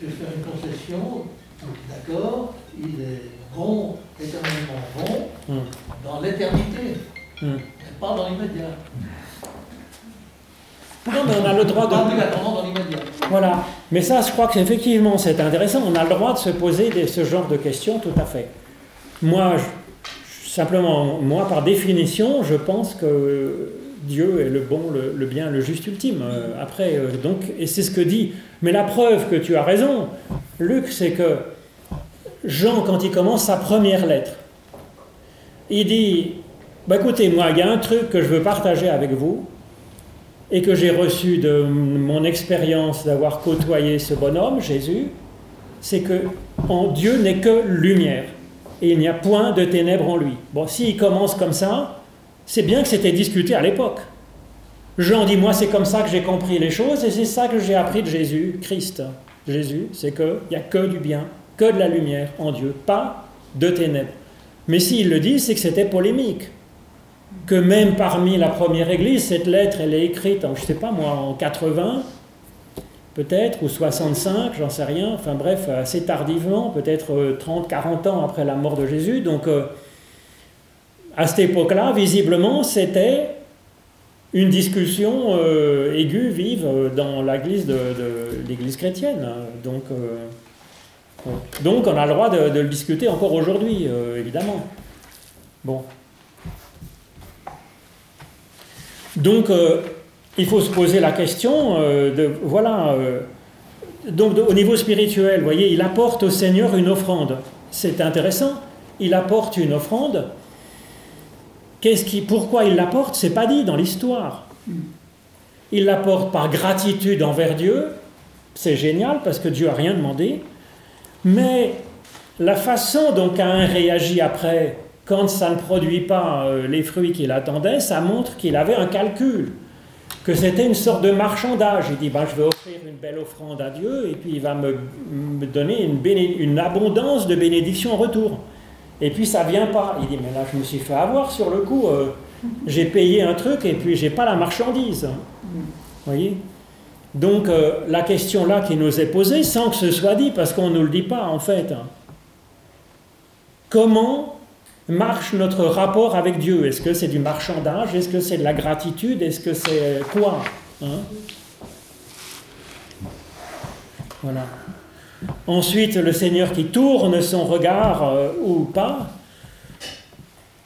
je vais faire une concession, d'accord, il est bon, éternellement bon, hmm. dans l'éternité, hmm. pas dans l'immédiat. Non, mais on a le droit de. dans l'immédiat. Voilà. Mais ça, je crois que effectivement, c'est intéressant. On a le droit de se poser ce genre de questions, tout à fait. Moi, simplement, moi, par définition, je pense que Dieu est le bon, le, bien, le juste ultime. Euh, après, euh, donc, et c'est ce que dit. Mais la preuve que tu as raison, Luc, c'est que Jean, quand il commence sa première lettre, il dit bah écoutez, moi, il y a un truc que je veux partager avec vous et que j'ai reçu de mon expérience d'avoir côtoyé ce bonhomme, Jésus, c'est que en Dieu n'est que lumière et il n'y a point de ténèbres en lui. Bon, s'il commence comme ça, c'est bien que c'était discuté à l'époque. Jean dit, moi c'est comme ça que j'ai compris les choses et c'est ça que j'ai appris de Jésus, Christ. Jésus, c'est qu'il n'y a que du bien, que de la lumière en Dieu, pas de ténèbres. Mais s'il le dit, c'est que c'était polémique. Que même parmi la première église, cette lettre, elle est écrite en, je sais pas moi, en 80, peut-être, ou 65, j'en sais rien, enfin bref, assez tardivement, peut-être 30, euh, 40 ans après la mort de Jésus. Donc, euh, à cette époque-là, visiblement, c'était une discussion euh, aiguë, vive, dans l'église chrétienne. Donc, on a le droit de le discuter encore aujourd'hui, évidemment. Bon. Donc, il faut se poser la question euh, de, voilà, euh, donc au niveau spirituel, vous voyez, il apporte au Seigneur une offrande. C'est intéressant. Il apporte une offrande. Qu'est-ce qui, pourquoi il l'apporte? C'est pas dit dans l'histoire. Il l'apporte par gratitude envers Dieu. C'est génial parce que Dieu a rien demandé. Mais la façon dont Cain réagit après, quand ça ne produit pas euh, les fruits qu'il attendait, ça montre qu'il avait un calcul que c'était une sorte de marchandage. Il dit, ben, je vais offrir une belle offrande à Dieu et puis il va me, donner une, abondance de bénédictions en retour. Et puis ça vient pas. Il dit, mais là, je me suis fait avoir sur le coup. Euh, j'ai payé un truc et puis j'ai pas la marchandise. Vous voyez? Donc euh, la question là qui nous est posée, sans que ce soit dit, parce qu'on ne nous le dit pas en fait, comment marche notre rapport avec Dieu Est-ce que c'est du marchandage? Est-ce que c'est de la gratitude? Est-ce que c'est quoi? Hein? Voilà. Ensuite, le Seigneur qui tourne son regard euh, ou pas,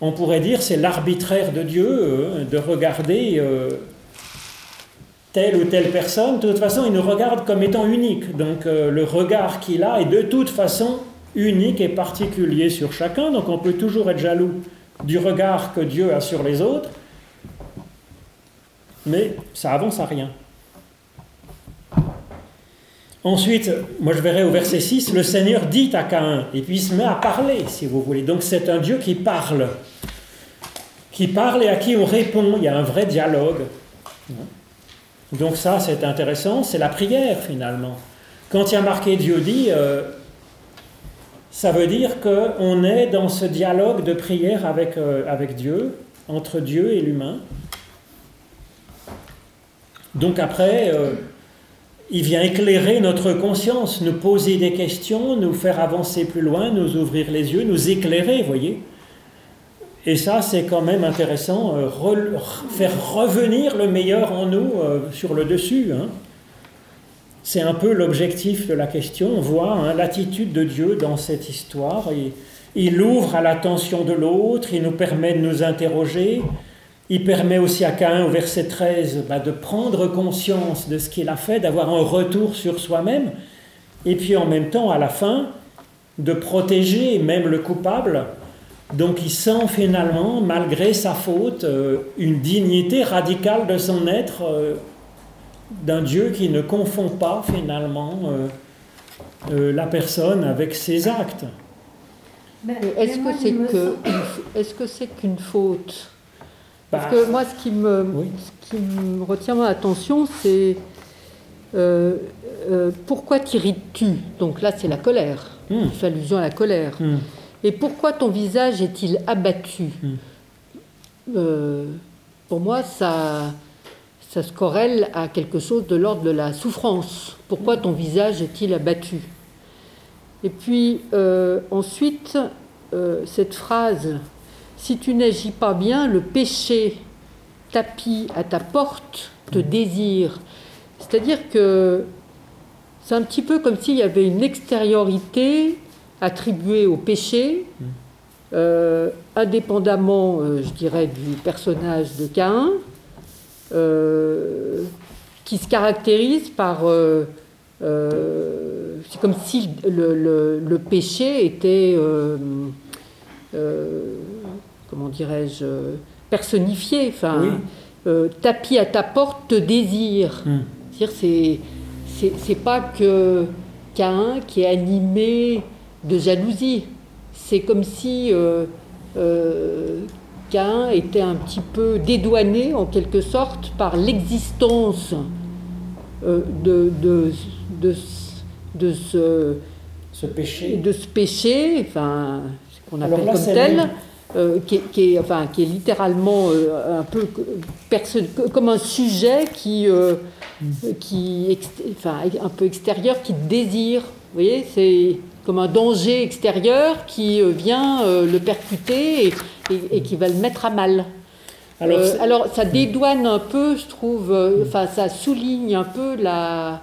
on pourrait dire c'est l'arbitraire de Dieu euh, de regarder euh, telle ou telle personne. De toute façon, il nous regarde comme étant unique. Donc le regard qu'il a est de toute façon unique et particulier sur chacun, donc on peut toujours être jaloux du regard que Dieu a sur les autres, mais ça avance à rien. Ensuite, moi je verrai au verset 6, le Seigneur dit à Caïn, et puis il se met à parler, si vous voulez. Donc c'est un Dieu qui parle, qui parle et à qui on répond, il y a un vrai dialogue. Donc ça c'est intéressant, c'est la prière finalement. Quand il y a marqué Dieu dit, euh, ça veut dire qu'on est dans ce dialogue de prière avec, euh, avec Dieu, entre Dieu et l'humain. Donc après, euh, il vient éclairer notre conscience, nous poser des questions, nous faire avancer plus loin, nous ouvrir les yeux, nous éclairer, vous voyez. Et ça, c'est quand même intéressant, euh, faire revenir le meilleur en nous sur le dessus. Hein. C'est un peu l'objectif de la question. On voit hein, l'attitude de Dieu dans cette histoire. Il, ouvre à l'attention de l'autre, il nous permet de nous interroger. Il permet aussi à Caïn, au verset 13, bah, de prendre conscience de ce qu'il a fait, d'avoir un retour sur soi-même. Et puis en même temps, à la fin, de protéger même le coupable. Donc il sent finalement, malgré sa faute, euh, une dignité radicale de son être euh, d'un Dieu qui ne confond pas finalement euh, euh, la personne avec ses actes. Est-ce que c'est que est-ce que c'est qu'une faute? Parce que bah, moi, ce qui me, qui me retient mon attention, c'est euh, pourquoi t'irrites-tu Donc là, c'est la colère. Hmm. fait allusion à la colère. Hmm. Et pourquoi ton visage est-il abattu? Hmm. Pour moi, ça ça se corrèle à quelque chose de l'ordre de la souffrance. Pourquoi ton visage est-il abattu? Et puis euh, ensuite, euh, cette phrase, si tu n'agis pas bien, le péché tapis à ta porte te désire. C'est-à-dire que c'est un petit peu comme s'il y avait une extériorité attribuée au péché, euh, indépendamment, je dirais, du personnage de Caïn, qui se caractérise par... Euh, euh, c'est comme si le, péché était... comment dirais-je personnifié. Enfin, tapis à ta porte te désire. Hmm. C'est c'est pas que Cain qui est animé de jalousie. C'est comme si était un petit peu dédouané en quelque sorte par l'existence euh, de, de, de, de, ce, ce péché. De ce péché, enfin, qu'on appelle comme tel. Euh, qui, est, enfin, qui est littéralement euh, un peu comme un sujet qui, euh, qui enfin, un peu extérieur, qui désire. Vous voyez, c'est comme un danger extérieur qui vient le percuter et, et, qui va le mettre à mal. Alors, alors, ça dédouane un peu, je trouve, enfin ça souligne un peu la,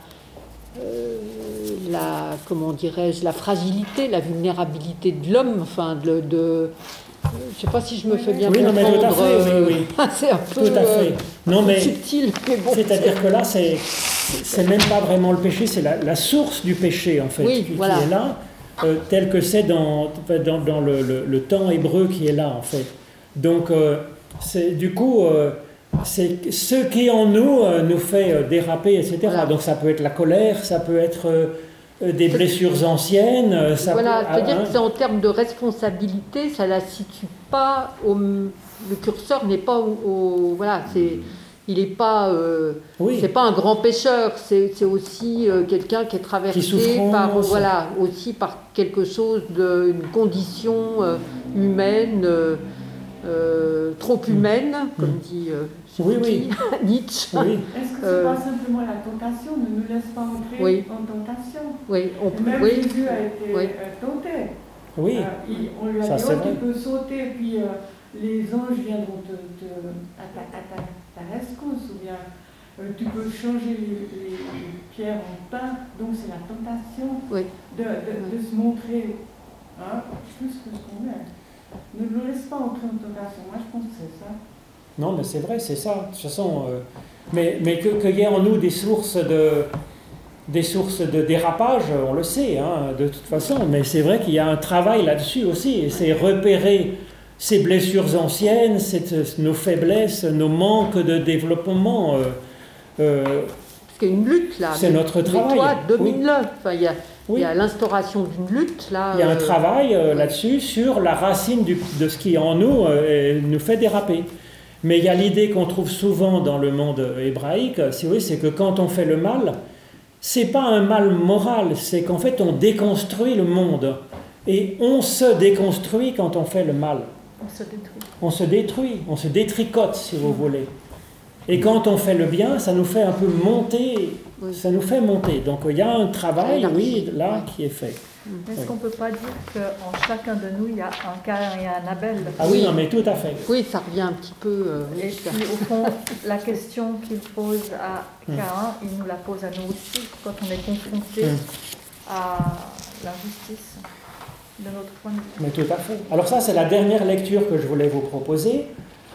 la comment dirais-je, la fragilité, la vulnérabilité de l'homme, enfin de, de je ne sais pas si je me fais bien oui, comprendre. Non, mais tout à fait, oui, oui. c'est un peu tout à fait. Non, mais subtil, mais bon. C'est-à-dire que là, c'est c'est même pas vraiment le péché, c'est la, la, source du péché en fait oui, qui, voilà. est là, euh, tel que c'est dans, dans, dans le, le, le, temps hébreu qui est là en fait. Donc, euh, c'est du coup, euh, c'est ce qui en nous nous fait déraper, etc. Voilà. Donc ça peut être la colère, ça peut être des blessures anciennes. Ça voilà, c'est-à-dire hein. que en termes de responsabilité, ça la situe pas au. Le curseur n'est pas au, voilà, c'est il n'est pas, euh, c'est pas un grand pêcheur, c'est aussi euh, quelqu'un qui est traversé par, voilà, aussi par quelque chose d'une condition euh, humaine, euh, trop humaine, mm. comme dit oui, oui. Nietzsche. Oui. Est-ce que ce n'est euh, pas simplement la tentation Ne nous laisse pas entrer oui. en tentation? Oui, on peut. Même oui. Jésus a été oui. Tenté. Oui. Euh, il, on lui a Ça, dit oh, tu peux sauter, puis euh, les anges viendront te, te, à, ta, à ta, ta rescousse, ou bien euh, tu peux changer les, les, les, pierres en pain. Donc c'est la tentation oui. de, de, de, se montrer hein, plus que ce qu'on est. Ne nous laisse pas entrer en tentation. Moi, je pense que c'est ça. Non, mais c'est vrai, c'est ça. De toute façon, euh, mais, mais qu'il y ait en nous des sources de, des sources de dérapage, on le sait, hein, de toute façon. Mais c'est vrai qu'il y a un travail là-dessus aussi. Et c'est repérer ces blessures anciennes, cette, nos faiblesses, nos manques de développement. Euh, euh, Parce qu'il y a une lutte là. C'est notre travail. toi, domine-le. Enfin, il y a, oui. a l'instauration d'une lutte là. Il y a un travail là-dessus sur la racine du, de ce qui en nous nous fait déraper. Mais il y a l'idée qu'on trouve souvent dans le monde hébraïque, si c'est que quand on fait le mal, c'est pas un mal moral, c'est qu'en fait on déconstruit le monde. Et on se déconstruit quand on fait le mal. On se détruit. On se détruit, on se détricote, si vous voulez. Et quand on fait le bien, ça nous fait un peu monter, ça nous fait monter. Donc il y a un travail, oui, là, qui est fait. Est-ce qu'on ne peut pas dire qu'en chacun de nous, il y a un Cain et un Abel? Ah oui, non, mais tout à fait. Oui, ça revient un petit peu. Euh, et puis, au fond, la question qu'il pose à hmm. Cain, il nous la pose à nous aussi quand on est confronté hmm. à l'injustice Mais tout à fait. Alors, ça, c'est la dernière lecture que je voulais vous proposer.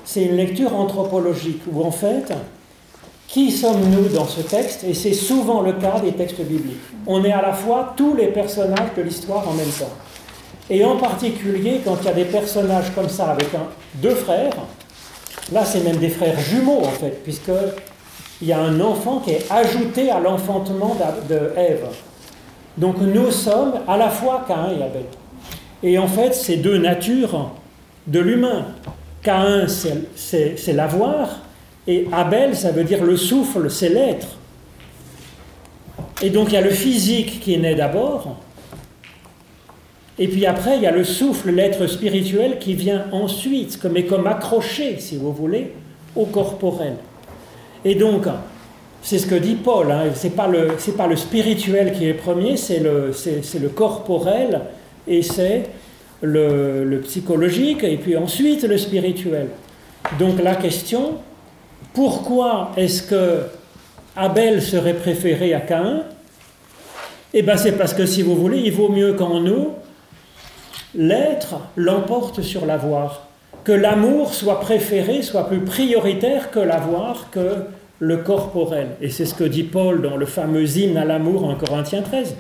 C'est une lecture anthropologique où, en fait, qui sommes-nous dans ce texte? Et c'est souvent le cas des textes bibliques. On est à la fois tous les personnages de l'histoire en même temps. Et en particulier, quand il y a des personnages comme ça avec deux frères, là c'est même des frères jumeaux en fait, puisqu'il y a un enfant qui est ajouté à l'enfantement de Ève. Donc nous sommes à la fois Cain et Abel. Et en fait, c'est deux natures de l'humain. Cain, c'est l'avoir, et Abel, ça veut dire le souffle, c'est l'être. Et donc il y a le physique qui est né d'abord, et puis après il y a le souffle, l'être spirituel qui vient ensuite, est comme accroché, si vous voulez, au corporel. Et donc, c'est ce que dit Paul, hein, ce n'est pas, le spirituel qui est premier, c'est le, corporel et c'est le, psychologique, et puis ensuite le spirituel. Donc la question, pourquoi est-ce que Abel serait préféré à Caïn? Eh bien, c'est parce que, si vous voulez, il vaut mieux qu'en nous, l'être l'emporte sur l'avoir. Que l'amour soit préféré, soit plus prioritaire que l'avoir, que le corporel. Et c'est ce que dit Paul dans le fameux hymne à l'amour en Corinthiens 13.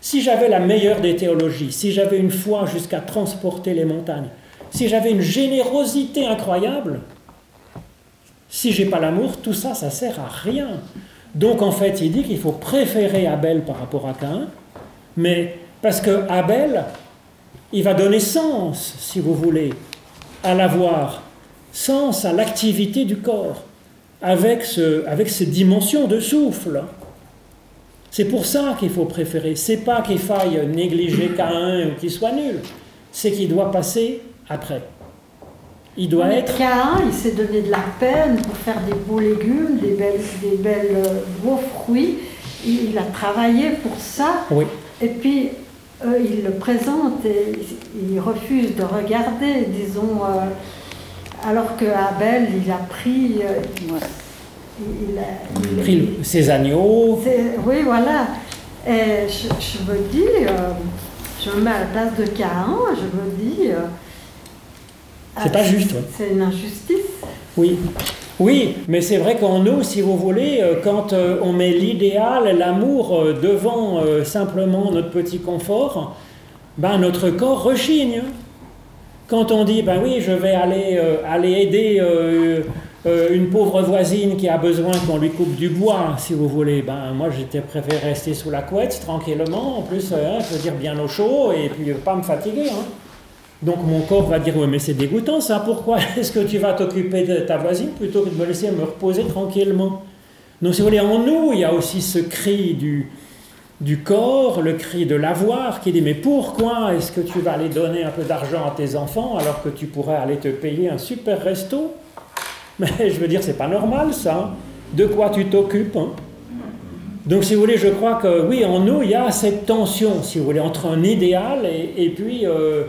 Si j'avais la meilleure des théologies, si j'avais une foi jusqu'à transporter les montagnes, si j'avais une générosité incroyable, Si j'ai pas l'amour, tout ça, ça sert à rien. Donc en fait, il dit qu'il faut préférer Abel par rapport à Cain, mais parce que Abel, il va donner sens, si vous voulez, à l'avoir, sens à l'activité du corps, avec, ce, avec ces dimensions de souffle. C'est pour ça qu'il faut préférer. C'est pas qu'il faille négliger Cain ou qu'il soit nul, c'est qu'il doit passer après. Il doit être. Cain, il s'est donné de la peine pour faire des beaux légumes, des belles, des belles euh, beaux fruits. Il, a travaillé pour ça. Oui. Et puis, euh, il le présente et il refuse de regarder, disons, euh, alors que Abel, il a pris. Il, a, pris ses agneaux. Oui, voilà. Et je, je me dis, je me mets à la place de Cain, je me dis c'est pas juste. C'est une injustice. Oui. Oui, mais c'est vrai qu'en nous, si vous voulez, euh, quand euh, on met l'idéal, l'amour euh, devant simplement notre petit confort, ben notre corps rechigne. Quand on dit, ben oui, je vais aller, aller aider une pauvre voisine qui a besoin qu'on lui coupe du bois, si vous voulez, ben moi j'étais préféré rester sous la couette tranquillement, en plus, hein, je veux dire bien au chaud et puis pas me fatiguer. Hein. Donc mon corps va dire, oui, mais c'est dégoûtant ça, pourquoi est-ce que tu vas t'occuper de ta voisine plutôt que de me laisser me reposer tranquillement? Donc si vous voulez, en nous, il y a aussi ce cri du, du corps, le cri de l'avoir, qui dit, mais pourquoi est-ce que tu vas aller donner un peu d'argent à tes enfants alors que tu pourrais aller te payer un super resto? Mais je veux dire, c'est pas normal ça. De quoi tu t'occupes hein? Donc, si vous voulez, je crois que oui, en nous, il y a cette tension, si vous voulez, entre un idéal et, puis. Euh,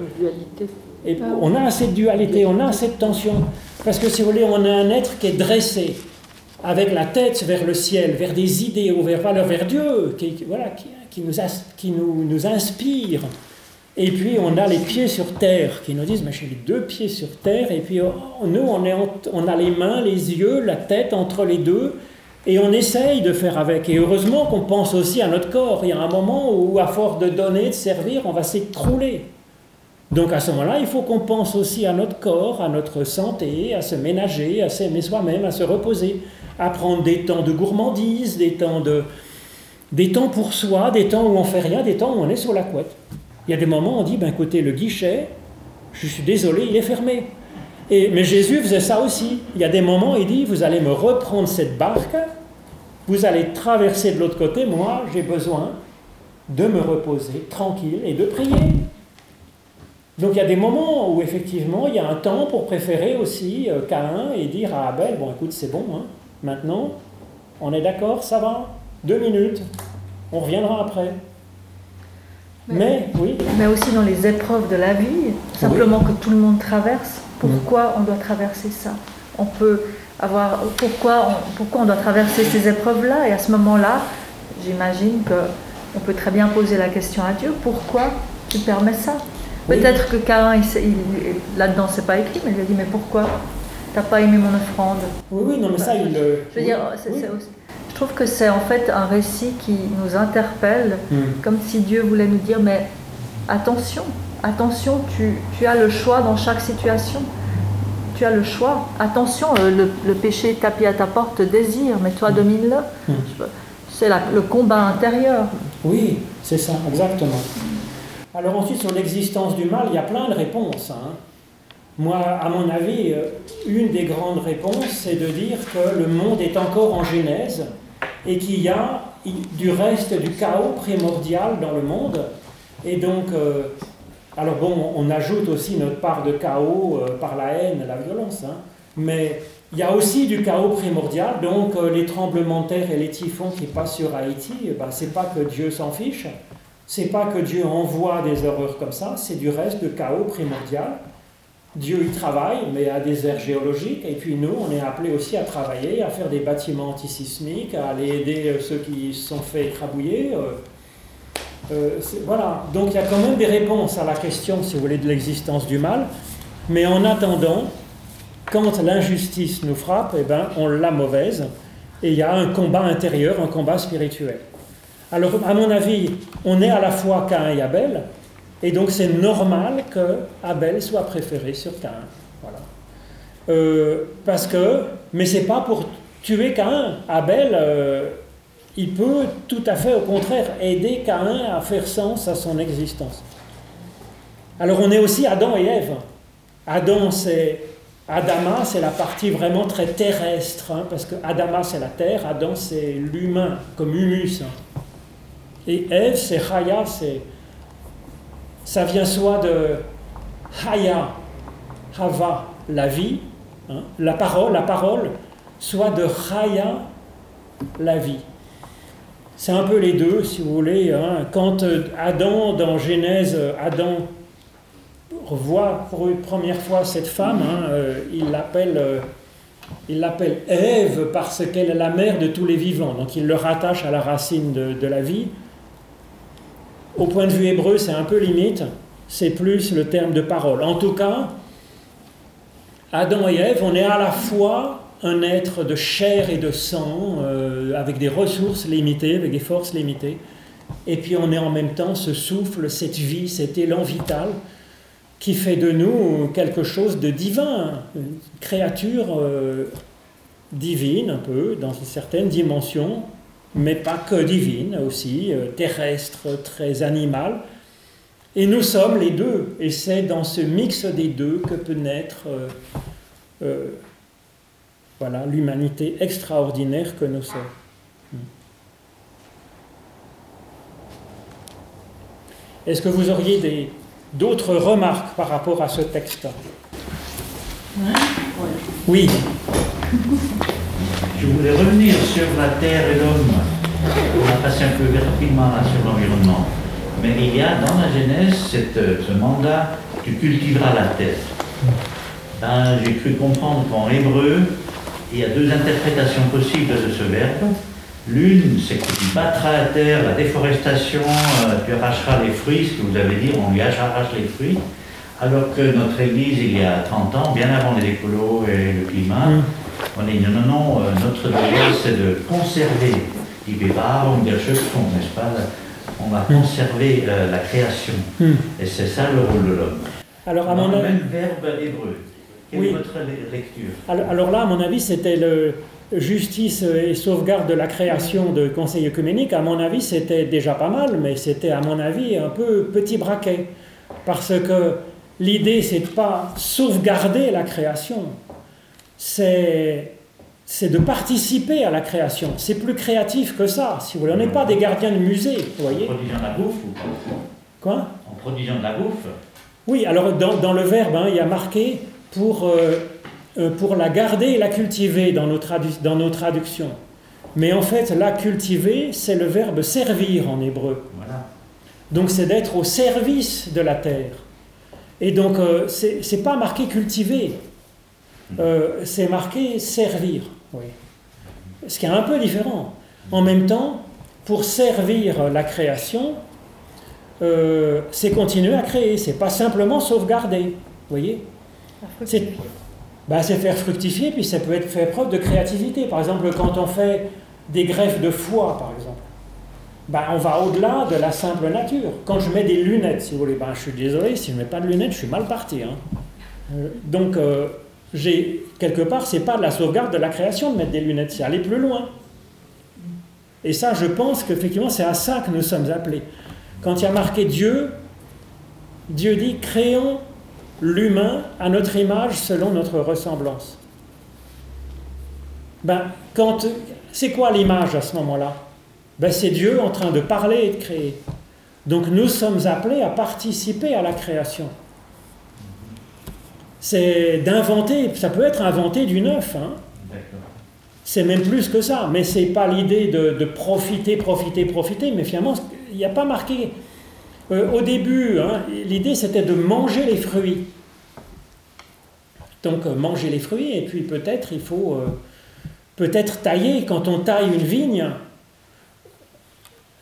et on a cette dualité, on a cette tension. Parce que, si vous voulez, on a un être qui est dressé, avec la tête vers le ciel, vers des idéaux, vers, vers Dieu, qui, voilà, qui, nous, qui nous, nous, inspire. Et puis, on a les pieds sur terre, qui nous disent, mais j'ai les deux pieds sur terre, et puis nous, on, a les mains, les yeux, la tête entre les deux. Et on essaye de faire avec. Et heureusement qu'on pense aussi à notre corps. Il y a un moment où, à force de donner, de servir, on va s'écrouler. Donc à ce moment-là, il faut qu'on pense aussi à notre corps, à notre santé, à se ménager, à s'aimer soi-même, à se reposer, à prendre des temps de gourmandise, des temps, de, des temps pour soi, des temps où on fait rien, des temps où on est sur la couette. Il y a des moments où on dit, ben écoutez, le guichet, je suis désolé, il est fermé mais Jésus faisait ça aussi. Il y a des moments, il dit, vous allez me reprendre cette barque, vous allez traverser de l'autre côté, moi j'ai besoin de me reposer tranquille et de prier. Donc il y a des moments où effectivement il y a un temps pour préférer aussi euh, Caïn et dire à Abel, bon écoute c'est bon, hein, maintenant on est d'accord, ça va, deux minutes, on reviendra après. Mais, oui. Mais aussi dans les épreuves de la vie, simplement que tout le monde traverse. Pourquoi on doit traverser ça? On peut avoir pourquoi on, pourquoi on doit traverser ces épreuves-là? Et à ce moment-là, j'imagine que on peut très bien poser la question à Dieu pourquoi tu permets ça? Peut-être que Cain, là-dedans, c'est pas écrit, mais il lui a dit mais pourquoi? T'as pas aimé mon offrande? Oui, oui, non, mais ça, il. Je veux dire, je trouve que c'est en fait un récit qui nous interpelle, hmm. comme si Dieu voulait nous dire mais attention, attention, tu, as le choix dans chaque situation. Tu as le choix. Attention, euh, le, péché tapis à ta porte désire, mais toi domine-le. Hmm. C'est le combat intérieur. Oui, c'est ça, exactement. Alors ensuite, sur l'existence du mal, il y a plein de réponses. Hein. Moi, à mon avis, euh, une des grandes réponses, c'est de dire que le monde est encore en genèse et qu'il y a du reste du chaos primordial dans le monde. Et donc, euh, alors bon, on ajoute aussi notre part de chaos euh, par la haine, la violence, hein. mais il y a aussi du chaos primordial, donc euh, les tremblements de terre et les typhons qui passent sur Haïti, eh ben, c'est pas que Dieu s'en fiche, c'est pas que Dieu envoie des horreurs comme ça, c'est du reste de chaos primordial. Dieu y travaille, mais à des aires géologiques, et puis nous, on est appelés aussi à travailler, à faire des bâtiments antisismiques, à aller aider euh, ceux qui se sont fait écrabouiller. Euh, voilà, donc il y a quand même des réponses à la question, si vous voulez, de l'existence du mal, mais en attendant, quand l'injustice nous frappe, eh ben, on l'a mauvaise, et il y a un combat intérieur, un combat spirituel. Alors, à mon avis, on est à la fois Cain et Abel, et donc c'est normal que Abel soit préféré sur Cain. Voilà. Euh, parce que, mais c'est pas pour tuer Caïn. Abel, euh, il peut tout à fait au contraire aider Caïn à faire sens à son existence. Alors on est aussi Adam et Ève. Adam, c'est Adama, c'est la partie vraiment très terrestre, hein, parce que Adama, c'est la terre, Adam, c'est l'humain, comme humus. Hein. Et Ève, c'est Chaya, c'est. Ça vient soit de Haya, Hava, la vie, hein, la parole, la parole, soit de Chaya, la vie. C'est un peu les deux, si vous voulez. Quand Adam, dans Genèse, Adam voit pour une première fois cette femme, hein, euh, il l'appelle euh, il l'appelle Ève parce qu'elle est la mère de tous les vivants, donc il le rattache à la racine de, la vie. Au point de vue hébreu, c'est un peu limite, c'est plus le terme de parole. En tout cas, Adam et Ève, on est à la fois un être de chair et de sang, euh, avec des ressources limitées, avec des forces limitées, et puis on est en même temps ce souffle, cette vie, cet élan vital qui fait de nous quelque chose de divin, une créature euh, divine un peu, dans une certaine dimension, mais pas que divine aussi, euh, terrestre, très animale. Et nous sommes les deux, et c'est dans ce mix des deux que peut naître euh, voilà, l'humanité extraordinaire que nous sommes. Est-ce que vous auriez des, d'autres remarques par rapport à ce texte? Oui. Je voulais revenir sur la terre et l'homme. On a passé un peu rapidement sur l'environnement. Mais il y a dans la Genèse ce mandat tu cultiveras la terre. Ben, J'ai cru comprendre qu'en hébreu, il y a deux interprétations possibles de ce verbe. L'une, c'est que tu battras la terre, la déforestation, euh, tu arracheras les fruits, ce que vous avez dit, on lui arrache les fruits. Alors que notre Église, il y a 30 ans, bien avant les écolos et le climat, mm. On est dit non, non, euh, notre devoir c'est de conserver die Bewahrung der Schöpfung, n'est-ce pas? On va mm. conserver euh, la création. Mm. Et c'est ça le rôle de l'homme. Alors, à mon le même verbe hébreu. Quelle est votre lecture? Alors là, à mon avis, c'était le, justice et sauvegarde de la création de conseil œcuménique, à mon avis, c'était déjà pas mal, mais c'était, à mon avis, un peu petit braquet. Parce que l'idée, c'est de pas sauvegarder la création, c'est, c'est de participer à la création. C'est plus créatif que ça, si vous voulez. On n'est pas des gardiens de musée, vous voyez. En produisant de la bouffe ou Quoi? En produisant de la bouffe Oui, alors dans, dans le verbe, hein, il y a marqué pour. Euh, euh, pour la garder et la cultiver dans nos, dans nos traductions. Mais en fait, la cultiver, c'est le verbe servir en hébreu. Donc c'est d'être au service de la terre. Et donc, euh, ce c'est pas marqué cultiver, euh, c'est marqué servir. Oui. Ce qui est un peu différent. En même temps, pour servir la création, c'est continuer à créer, c'est pas simplement sauvegarder. Vous voyez bah, c'est faire fructifier, puis ça peut être faire preuve de créativité. Par exemple, quand on fait des greffes de foie, par exemple, bah, on va au-delà de la simple nature. Quand je mets des lunettes, si vous voulez, bah, je suis désolé, si je ne mets pas de lunettes, je suis mal parti. Hein. Euh, donc, euh, j'ai quelque part, c'est pas de la sauvegarde de la création de mettre des lunettes, c'est aller plus loin. Et ça, je pense qu'effectivement, c'est à ça que nous sommes appelés. Quand il y a marqué Dieu, Dieu dit créons l'humain à notre image selon notre ressemblance. Ben, quand, c'est quoi l'image à ce moment-là? Ben, C'est Dieu en train de parler et de créer. Donc nous sommes appelés à participer à la création. C'est d'inventer, ça peut être inventé du neuf. Hein. C'est même plus que ça, mais c'est pas l'idée de, profiter, profiter, profiter, mais finalement, il n'y a pas marqué euh, au début, hein, l'idée c'était de manger les fruits. Donc euh, manger les fruits, et puis peut-être il faut euh, peut-être tailler. Quand on taille une vigne,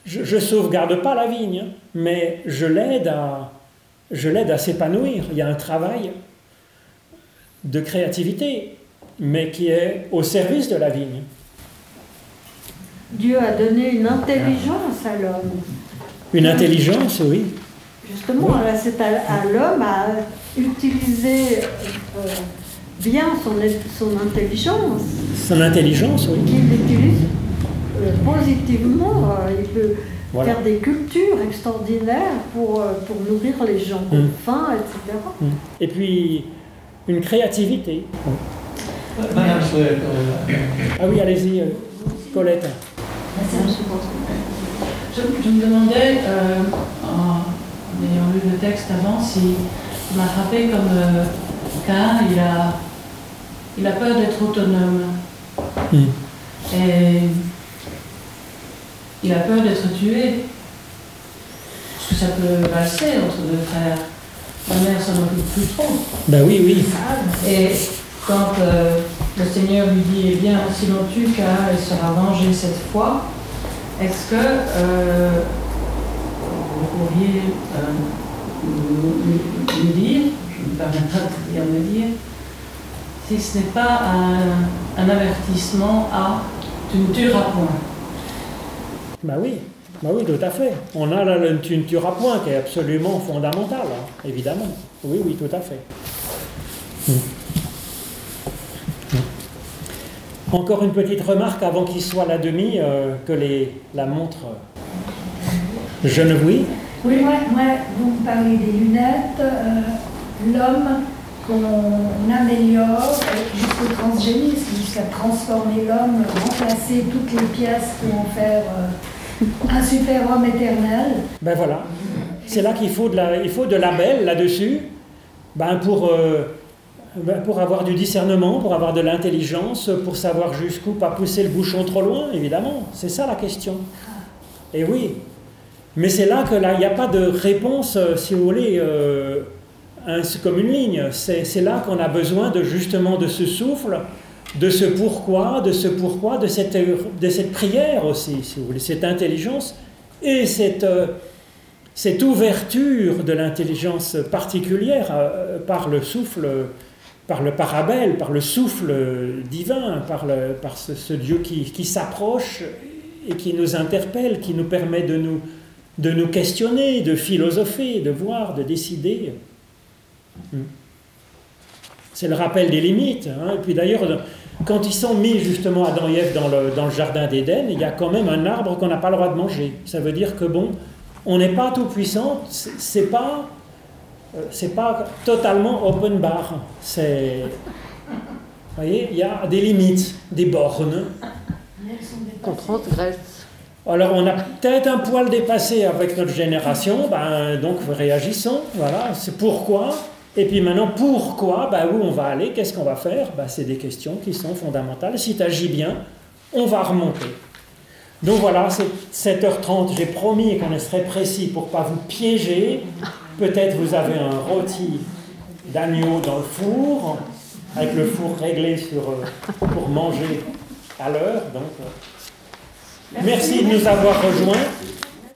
je ne sauvegarde pas la vigne, mais je l'aide à, je l'aide à s'épanouir. Il y a un travail de créativité, mais qui est au service de la vigne. Dieu a donné une intelligence à l'homme. Une intelligence, oui. Justement, c'est à, l'homme à utiliser euh, bien son, son intelligence. Son intelligence, oui. Qu'il l'utilise euh, positivement. Euh, il peut faire des cultures extraordinaires pour, euh, pour nourrir les gens qui ont mm. faim, etc. Mm. Et puis, une créativité. Ah oui, allez-y, Colette. Je, je, me demandais, en, ayant lu le texte avant, si m'a frappé comme euh, il a, il a peur d'être autonome. Mm. Et il a peur d'être tué. Parce que ça peut passer entre deux frères? Ma mère s'en occupe plus trop. Ben oui, oui. Et quand euh, le Seigneur lui dit, eh bien, si l'on tue car il sera vengé cette fois, est-ce que euh, vous pourriez euh, me dire, je me permettrai de dire, me dire, si ce n'est pas un, un avertissement à tu ne tueras point ben oui, ben oui, tout à fait. On a là le tu ne tueras point qui est absolument fondamental, hein, évidemment. Oui, oui, tout à fait. Hmm. Hmm. Encore une petite remarque avant qu'il soit la demi, euh, que les, la montre Geneviève. Oui, oui moi, moi, vous me parlez des lunettes, euh, l'homme qu'on améliore jusqu'au transgénisme, jusqu'à transformer l'homme, remplacer toutes les pièces pour en faire euh, un super homme éternel. Ben voilà, c'est là qu'il faut de la, il faut de là-dessus, ben pour, euh, ben pour avoir du discernement, pour avoir de l'intelligence, pour savoir jusqu'où pas pousser le bouchon trop loin, évidemment. C'est ça la question. Et oui, mais c'est là que là, il n'y a pas de réponse, euh, si vous voulez comme une ligne. C'est là qu'on a besoin de justement de ce souffle, de ce pourquoi, de ce pourquoi, de cette, de cette prière aussi, si vous voulez, cette intelligence et cette, cette ouverture de l'intelligence particulière euh, par le souffle, par le parabelle, par le souffle divin, par, le, par ce, Dieu qui, qui s'approche et qui nous interpelle, qui nous permet de nous, de nous questionner, de philosopher, de voir, de décider. Hmm. C'est le rappel des limites. Hein. Et puis d'ailleurs, quand ils sont mis justement Adam et Ève dans le, dans le jardin d'Éden, il y a quand même un arbre qu'on n'a pas le droit de manger. Ça veut dire que bon, on n'est pas tout puissant, c'est pas, euh, c'est pas totalement open bar. C'est, vous voyez, il y a des limites, des bornes. Transgresse. Alors on a peut-être un poil dépassé avec notre génération, ben, donc réagissons, voilà, c'est pourquoi et puis maintenant, pourquoi bah, Où on va aller Qu'est-ce qu'on va faire? Bah, C'est des questions qui sont fondamentales. Si tu agis bien, on va remonter. Donc voilà, c'est 7h30. J'ai promis qu'on serait précis pour ne pas vous piéger. Peut-être vous avez un rôti d'agneau dans le four, avec le four réglé sur, euh, pour manger à l'heure. Donc, euh, merci de nous avoir rejoints.